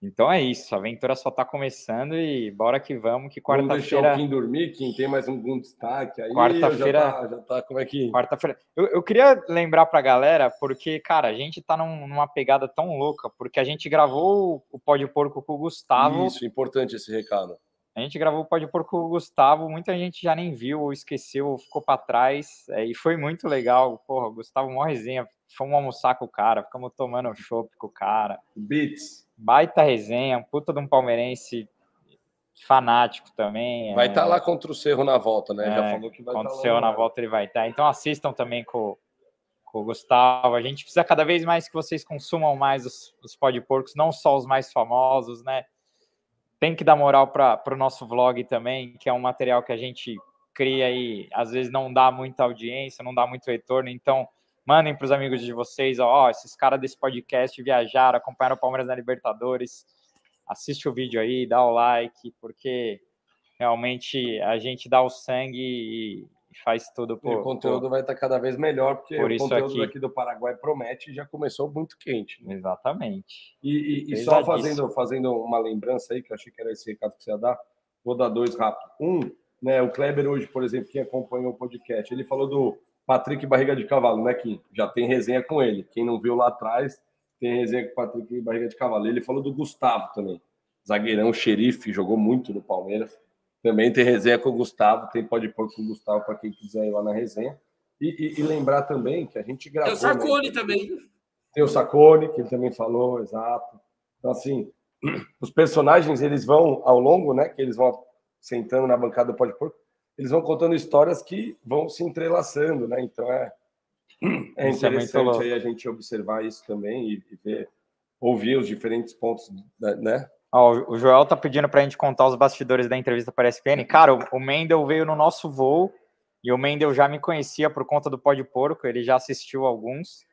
Speaker 1: então é isso, a aventura só está começando e bora que vamos, que quarta-feira... Vamos deixar
Speaker 2: o Kim dormir, Kim, tem mais um, um destaque aí?
Speaker 1: Quarta-feira...
Speaker 2: Já, tá, já tá, como é que...
Speaker 1: Quarta-feira... Eu, eu queria lembrar pra galera, porque, cara, a gente tá num, numa pegada tão louca, porque a gente gravou o Pó de Porco com o Gustavo...
Speaker 2: Isso, importante esse recado.
Speaker 1: A gente gravou o Pó de Porco com o Gustavo, muita gente já nem viu, ou esqueceu, ou ficou para trás, é, e foi muito legal, porra, o Gustavo, mó resenha, fomos almoçar com o cara, ficamos tomando chopp com o cara.
Speaker 2: Beats
Speaker 1: baita resenha, puta de um palmeirense fanático também.
Speaker 2: Vai estar é... tá lá contra o Cerro na volta, né?
Speaker 1: É, Já falou que vai contra tá o Cerro na volta ele vai estar. Tá. Então assistam também com, com o Gustavo. A gente precisa cada vez mais que vocês consumam mais os, os porcos, não só os mais famosos, né? Tem que dar moral para o nosso vlog também, que é um material que a gente cria e às vezes não dá muita audiência, não dá muito retorno. Então, Mandem para os amigos de vocês, ó, esses caras desse podcast viajaram, acompanharam o Palmeiras na Libertadores. Assiste o vídeo aí, dá o like, porque realmente a gente dá o sangue e, faz tudo
Speaker 2: por. o conteúdo por, vai estar cada vez melhor, porque
Speaker 1: por
Speaker 2: o conteúdo
Speaker 1: aqui.
Speaker 2: aqui do Paraguai promete e já começou muito quente.
Speaker 1: Né? Exatamente.
Speaker 2: E, e, e só fazendo, fazendo uma lembrança aí, que eu achei que era esse recado que você ia dar, vou dar dois rápido. Um, né, o Kleber hoje, por exemplo, quem acompanhou o podcast, ele falou do Patrick Barriga de Cavalo, né, que já tem resenha com ele. Quem não viu lá atrás, tem resenha com o Patrick Barriga de Cavalo. Ele falou do Gustavo também, zagueirão, xerife, jogou muito no Palmeiras. Também tem resenha com o Gustavo, tem pode pôr com o Gustavo para quem quiser ir lá na resenha. E, e, e, lembrar também que a gente gravou.
Speaker 3: Tem o Sacone né? também.
Speaker 2: Tem o Sacone, que ele também falou, exato. Então, assim, os personagens, eles vão ao longo, né? Que eles vão sentando na bancada do Pode Porco, eles vão contando histórias que vão se entrelaçando, né? Então é, é, é interessante aí a gente observar isso também e, ver, ouvir os diferentes pontos, né?
Speaker 1: Ó, o Joel tá pedindo para a gente contar os bastidores da entrevista para a ESPN. Cara, o Mendel veio no nosso voo e o Mendel já me conhecia por conta do Pode Porco, ele já assistiu alguns.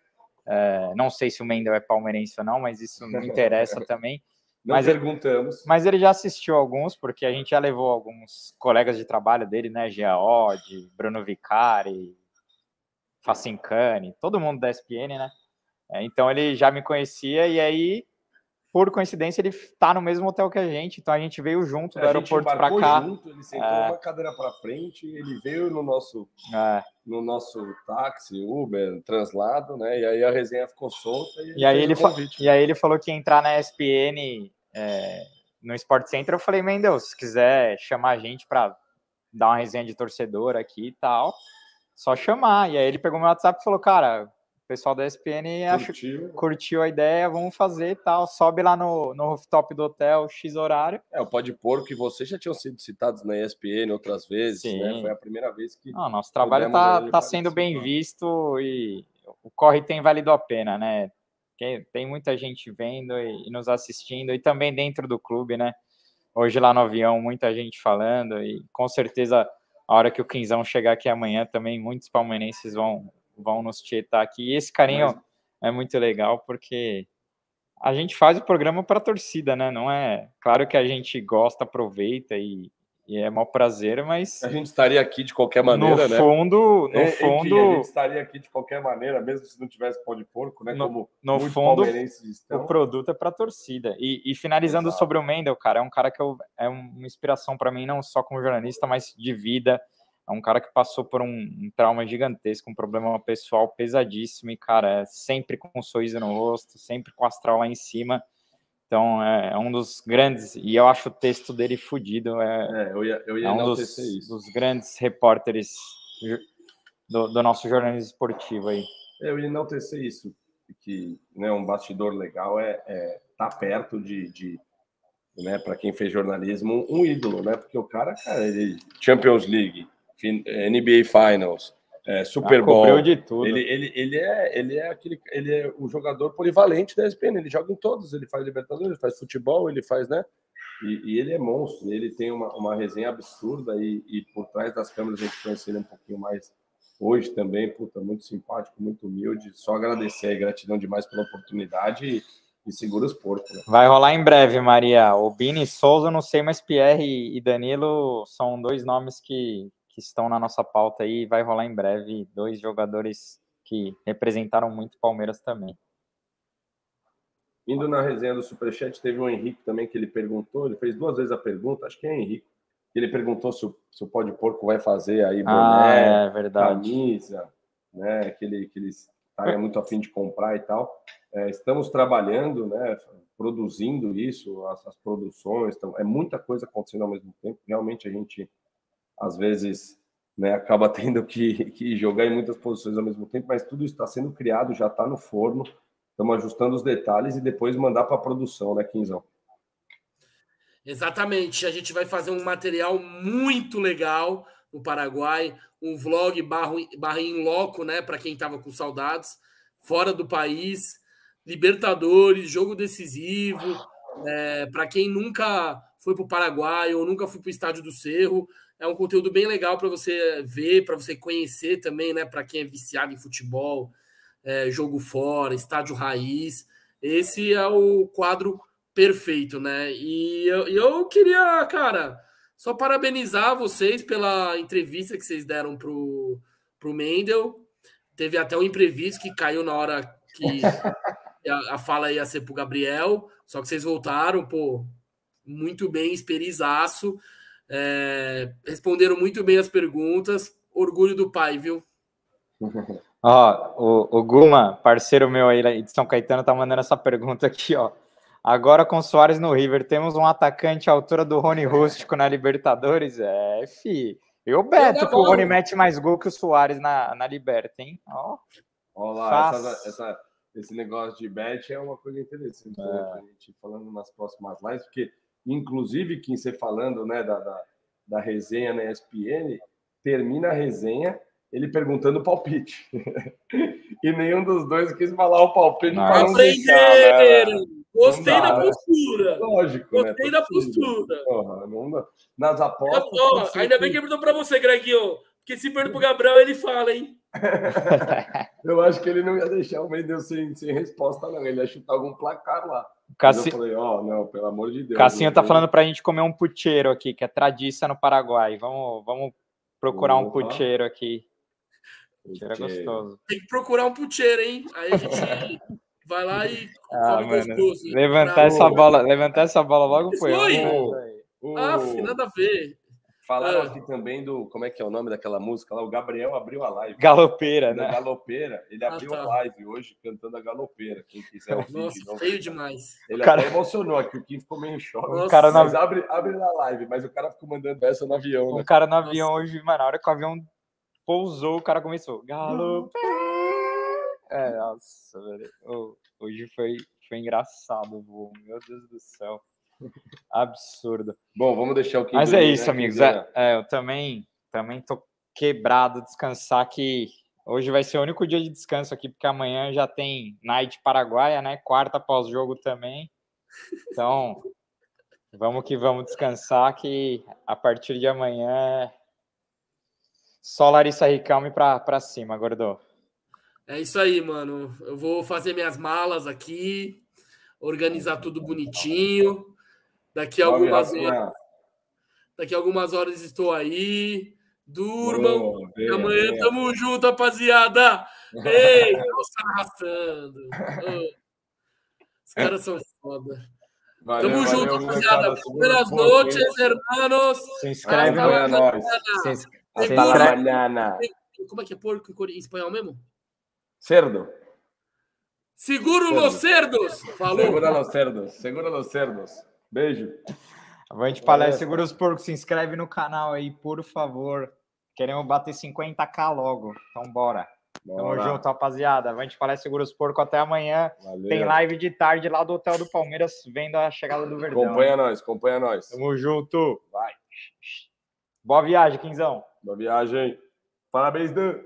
Speaker 1: É, não sei se o Mendel é palmeirense ou não, mas isso não interessa também.
Speaker 2: Não
Speaker 1: mas
Speaker 2: perguntamos.
Speaker 1: Ele, mas ele já assistiu alguns, porque a gente já levou alguns colegas de trabalho dele, né? Geode, Bruno Vicari, Facincani, todo mundo da ESPN, né? É, então ele já me conhecia e aí por coincidência, ele tá no mesmo hotel que a gente, então a gente veio junto do a aeroporto para cá. Junto,
Speaker 2: ele sentou é... uma cadeira para frente, ele veio no nosso é. no nosso táxi, Uber, translado, né? E aí a resenha ficou solta
Speaker 1: e, e aí ele e aí ele falou que ia entrar na ESPN é, no Sport Center. Eu falei, Mendel, se quiser chamar a gente para dar uma resenha de torcedor aqui e tal, só chamar. E aí ele pegou meu WhatsApp e falou, cara, o pessoal da ESPN curtiu. Acho, curtiu a ideia, vamos fazer e tal. Sobe lá no, no rooftop do hotel, X horário.
Speaker 2: É, o Pode Pôr que vocês já tinham sido citados na ESPN outras vezes, Sim. né? Foi a primeira vez que.
Speaker 1: Não, nosso trabalho está tá sendo bem visto e o corre tem valido a pena, né? Tem muita gente vendo e, e nos assistindo, e também dentro do clube, né? Hoje lá no avião, muita gente falando, e com certeza a hora que o Quinzão chegar aqui amanhã também muitos palmeirenses vão vão nos tietar aqui. E esse carinho Mas... é muito legal porque a gente faz o programa para a torcida, né? Não é. Claro que a gente gosta, aproveita e, e é mau prazer, mas.
Speaker 2: A gente estaria aqui de qualquer maneira,
Speaker 1: no
Speaker 2: né?
Speaker 1: Fundo, no é, fundo. Enfim, a
Speaker 2: gente estaria aqui de qualquer maneira, mesmo se não tivesse pão de porco, né?
Speaker 1: No, Como no fundo, o produto é para torcida. E, e finalizando Exato. sobre o Mendel, cara, é um cara que eu, é uma inspiração para mim, não só como jornalista, mas de vida. É um cara que passou por um, um, trauma gigantesco, um problema pessoal pesadíssimo, e, cara, é sempre com um sorriso no rosto, sempre com o astral lá em cima. Então, é, é um dos grandes, e eu acho o texto dele fodido. É,
Speaker 2: é, eu ia, eu ia
Speaker 1: é um dos, dos, grandes repórteres do, do, nosso jornalismo esportivo aí.
Speaker 2: É, eu ia enaltecer isso, que né, um bastidor legal é estar é tá perto de, de né, para quem fez jornalismo, um ídolo, né? Porque o cara, cara, ele Champions League, NBA Finals, é, Super ah, Bowl.
Speaker 1: de tudo.
Speaker 2: Ele, ele, ele, é, ele é aquele, ele é o jogador polivalente da ESPN. Ele joga em todos. Ele faz Libertadores, ele faz futebol, ele faz, né? E, e ele é monstro. Ele tem uma, uma resenha absurda e, e, por trás das câmeras a gente conhece ele um pouquinho mais hoje também. Puta, muito simpático, muito humilde. Só agradecer aí, gratidão demais pela oportunidade. E, e segura os porcos. Né?
Speaker 1: Vai rolar em breve, Maria. O Bini Souza, não sei, mas Pierre e Danilo são dois nomes que, que estão na nossa pauta aí. Vai rolar em breve dois jogadores que representaram muito o Palmeiras também.
Speaker 2: Indo na resenha do Superchat, teve um Henrique também que ele perguntou, ele fez duas vezes a pergunta, acho que é Henrique. Ele perguntou se o, se o Pó de Porco vai fazer aí
Speaker 1: boné, ah, é verdade.
Speaker 2: camisa, né? Que ele, que ele estaria muito afim de comprar e tal. É, estamos trabalhando, né? Produzindo isso, as, as produções, então, é muita coisa acontecendo ao mesmo tempo. Realmente a gente às vezes né, acaba tendo que, que jogar em muitas posições ao mesmo tempo, mas tudo está sendo criado, já está no forno, estamos ajustando os detalhes e depois mandar para a produção, né, Quinzão?
Speaker 3: Exatamente, a gente vai fazer um material muito legal no Paraguai, um vlog barra, em loco, né, para quem estava com saudades, fora do país, Libertadores, jogo decisivo, é, para quem nunca foi para o Paraguai ou nunca foi para o Estádio do Cerro, é um conteúdo bem legal para você ver, para você conhecer também, né? Para quem é viciado em futebol, é, jogo fora, estádio raiz. Esse é o quadro perfeito, né? E eu, eu queria, cara, Só parabenizar vocês pela entrevista que vocês deram pro, pro Mendel. Teve até um imprevisto que caiu na hora que a, a fala ia ser pro Gabriel, só que vocês voltaram, pô, muito bem, esperizaço. É, responderam muito bem as perguntas. Orgulho do pai, viu?
Speaker 1: Ó, o, o Guma, parceiro meu aí de São Caetano, tá mandando essa pergunta aqui, ó. Agora com Soares no River, temos um atacante à altura do Rony Rústico na Libertadores? É, fi. Eu beto que o Rony mete mais gol que o Soares na, na Liberta, hein? Ó.
Speaker 2: Olha lá, essa, essa, esse negócio de bet é uma coisa interessante, né, é. né, a gente falando nas próximas lives, porque, inclusive, quem você falando, né, da, da, da resenha na ESPN, termina a resenha ele perguntando o palpite. e nenhum dos dois quis falar o palpite para
Speaker 3: não deixar, né? Gostei dá, da né? postura.
Speaker 2: Lógico,
Speaker 3: né? Gostei né? da postura.
Speaker 2: Porra, não, nas apostas.
Speaker 3: Oh, ainda bem que ele perguntou para você, Greginho. Porque se pergunta pro Gabriel, ele fala, hein?
Speaker 2: eu acho que ele não ia deixar o Mendel sem, sem resposta, não. Ele ia chutar algum placar lá.
Speaker 1: Cassi...
Speaker 2: Eu falei, ó, oh, não, pelo amor de Deus.
Speaker 1: Cassinho tá falando pra gente comer um pucheiro aqui, que é tradiça no Paraguai. Vamos, vamos procurar um pucheiro aqui. Pucheiro é gostoso.
Speaker 3: Tem que procurar um pucheiro, hein? Aí a gente vai lá e ah,
Speaker 1: come mano, gostoso. Levantar pra... essa bola, levantar essa bola logo foi.
Speaker 3: foi. Ah, nada a ver.
Speaker 2: Falaram ah. aqui também do. Como é que é o nome daquela música lá? O Gabriel abriu a live.
Speaker 1: Galopeira, né?
Speaker 2: Galopeira. Ele ah, abriu tá. a live hoje cantando a Galopeira. Quem quiser
Speaker 3: ouvir. Nossa, não. feio demais.
Speaker 2: Ele cara... até emocionou aqui. O Kim ficou meio em choque.
Speaker 1: O cara
Speaker 2: mas abre, abre na live, mas o cara ficou mandando essa no avião.
Speaker 1: Né? O cara no avião Nossa. hoje, mano, na hora que o avião pousou, o cara começou. Galopeira. É, nossa, velho. Hoje foi, foi engraçado, vô. Meu Deus do céu. Absurdo.
Speaker 2: Bom, vamos deixar o que.
Speaker 1: Mas é isso, né, amigos. É, é, eu também, também tô quebrado descansar que hoje vai ser o único dia de descanso aqui, porque amanhã já tem Night Paraguaia, né? Quarta pós-jogo também. Então, vamos que vamos descansar que a partir de amanhã é só Larissa Ricalme para cima, Gordô.
Speaker 3: É isso aí, mano. Eu vou fazer minhas malas aqui, organizar tudo bonitinho. Daqui a algumas horas. Daqui a algumas horas estou aí. Durmam. Boa, bem, amanhã bem. tamo junto, rapaziada. Ei, tá arrastando. Os caras são foda. Valeu, tamo valeu, junto, rapaziada. Buenas noches, hermanos.
Speaker 1: Se inscreve no canal. Se, se
Speaker 3: inscreve. Como é que é porco em espanhol mesmo?
Speaker 2: Cerdo.
Speaker 3: Seguro nos cerdos.
Speaker 2: Falou. Segura nos cerdos. Segura nos cerdos. Beijo.
Speaker 1: Avante palestra, segura os porcos, se inscreve no canal aí, por favor. Queremos bater 50k logo. Então bora. bora. Tamo junto, rapaziada. Avante palestra, segura os porcos até amanhã. Valeu. Tem live de tarde lá do Hotel do Palmeiras, vendo a chegada do Verdão.
Speaker 2: Acompanha nós, acompanha nós.
Speaker 1: Tamo junto. Vai. Boa viagem, Quinzão.
Speaker 2: Boa viagem. Parabéns, Dan.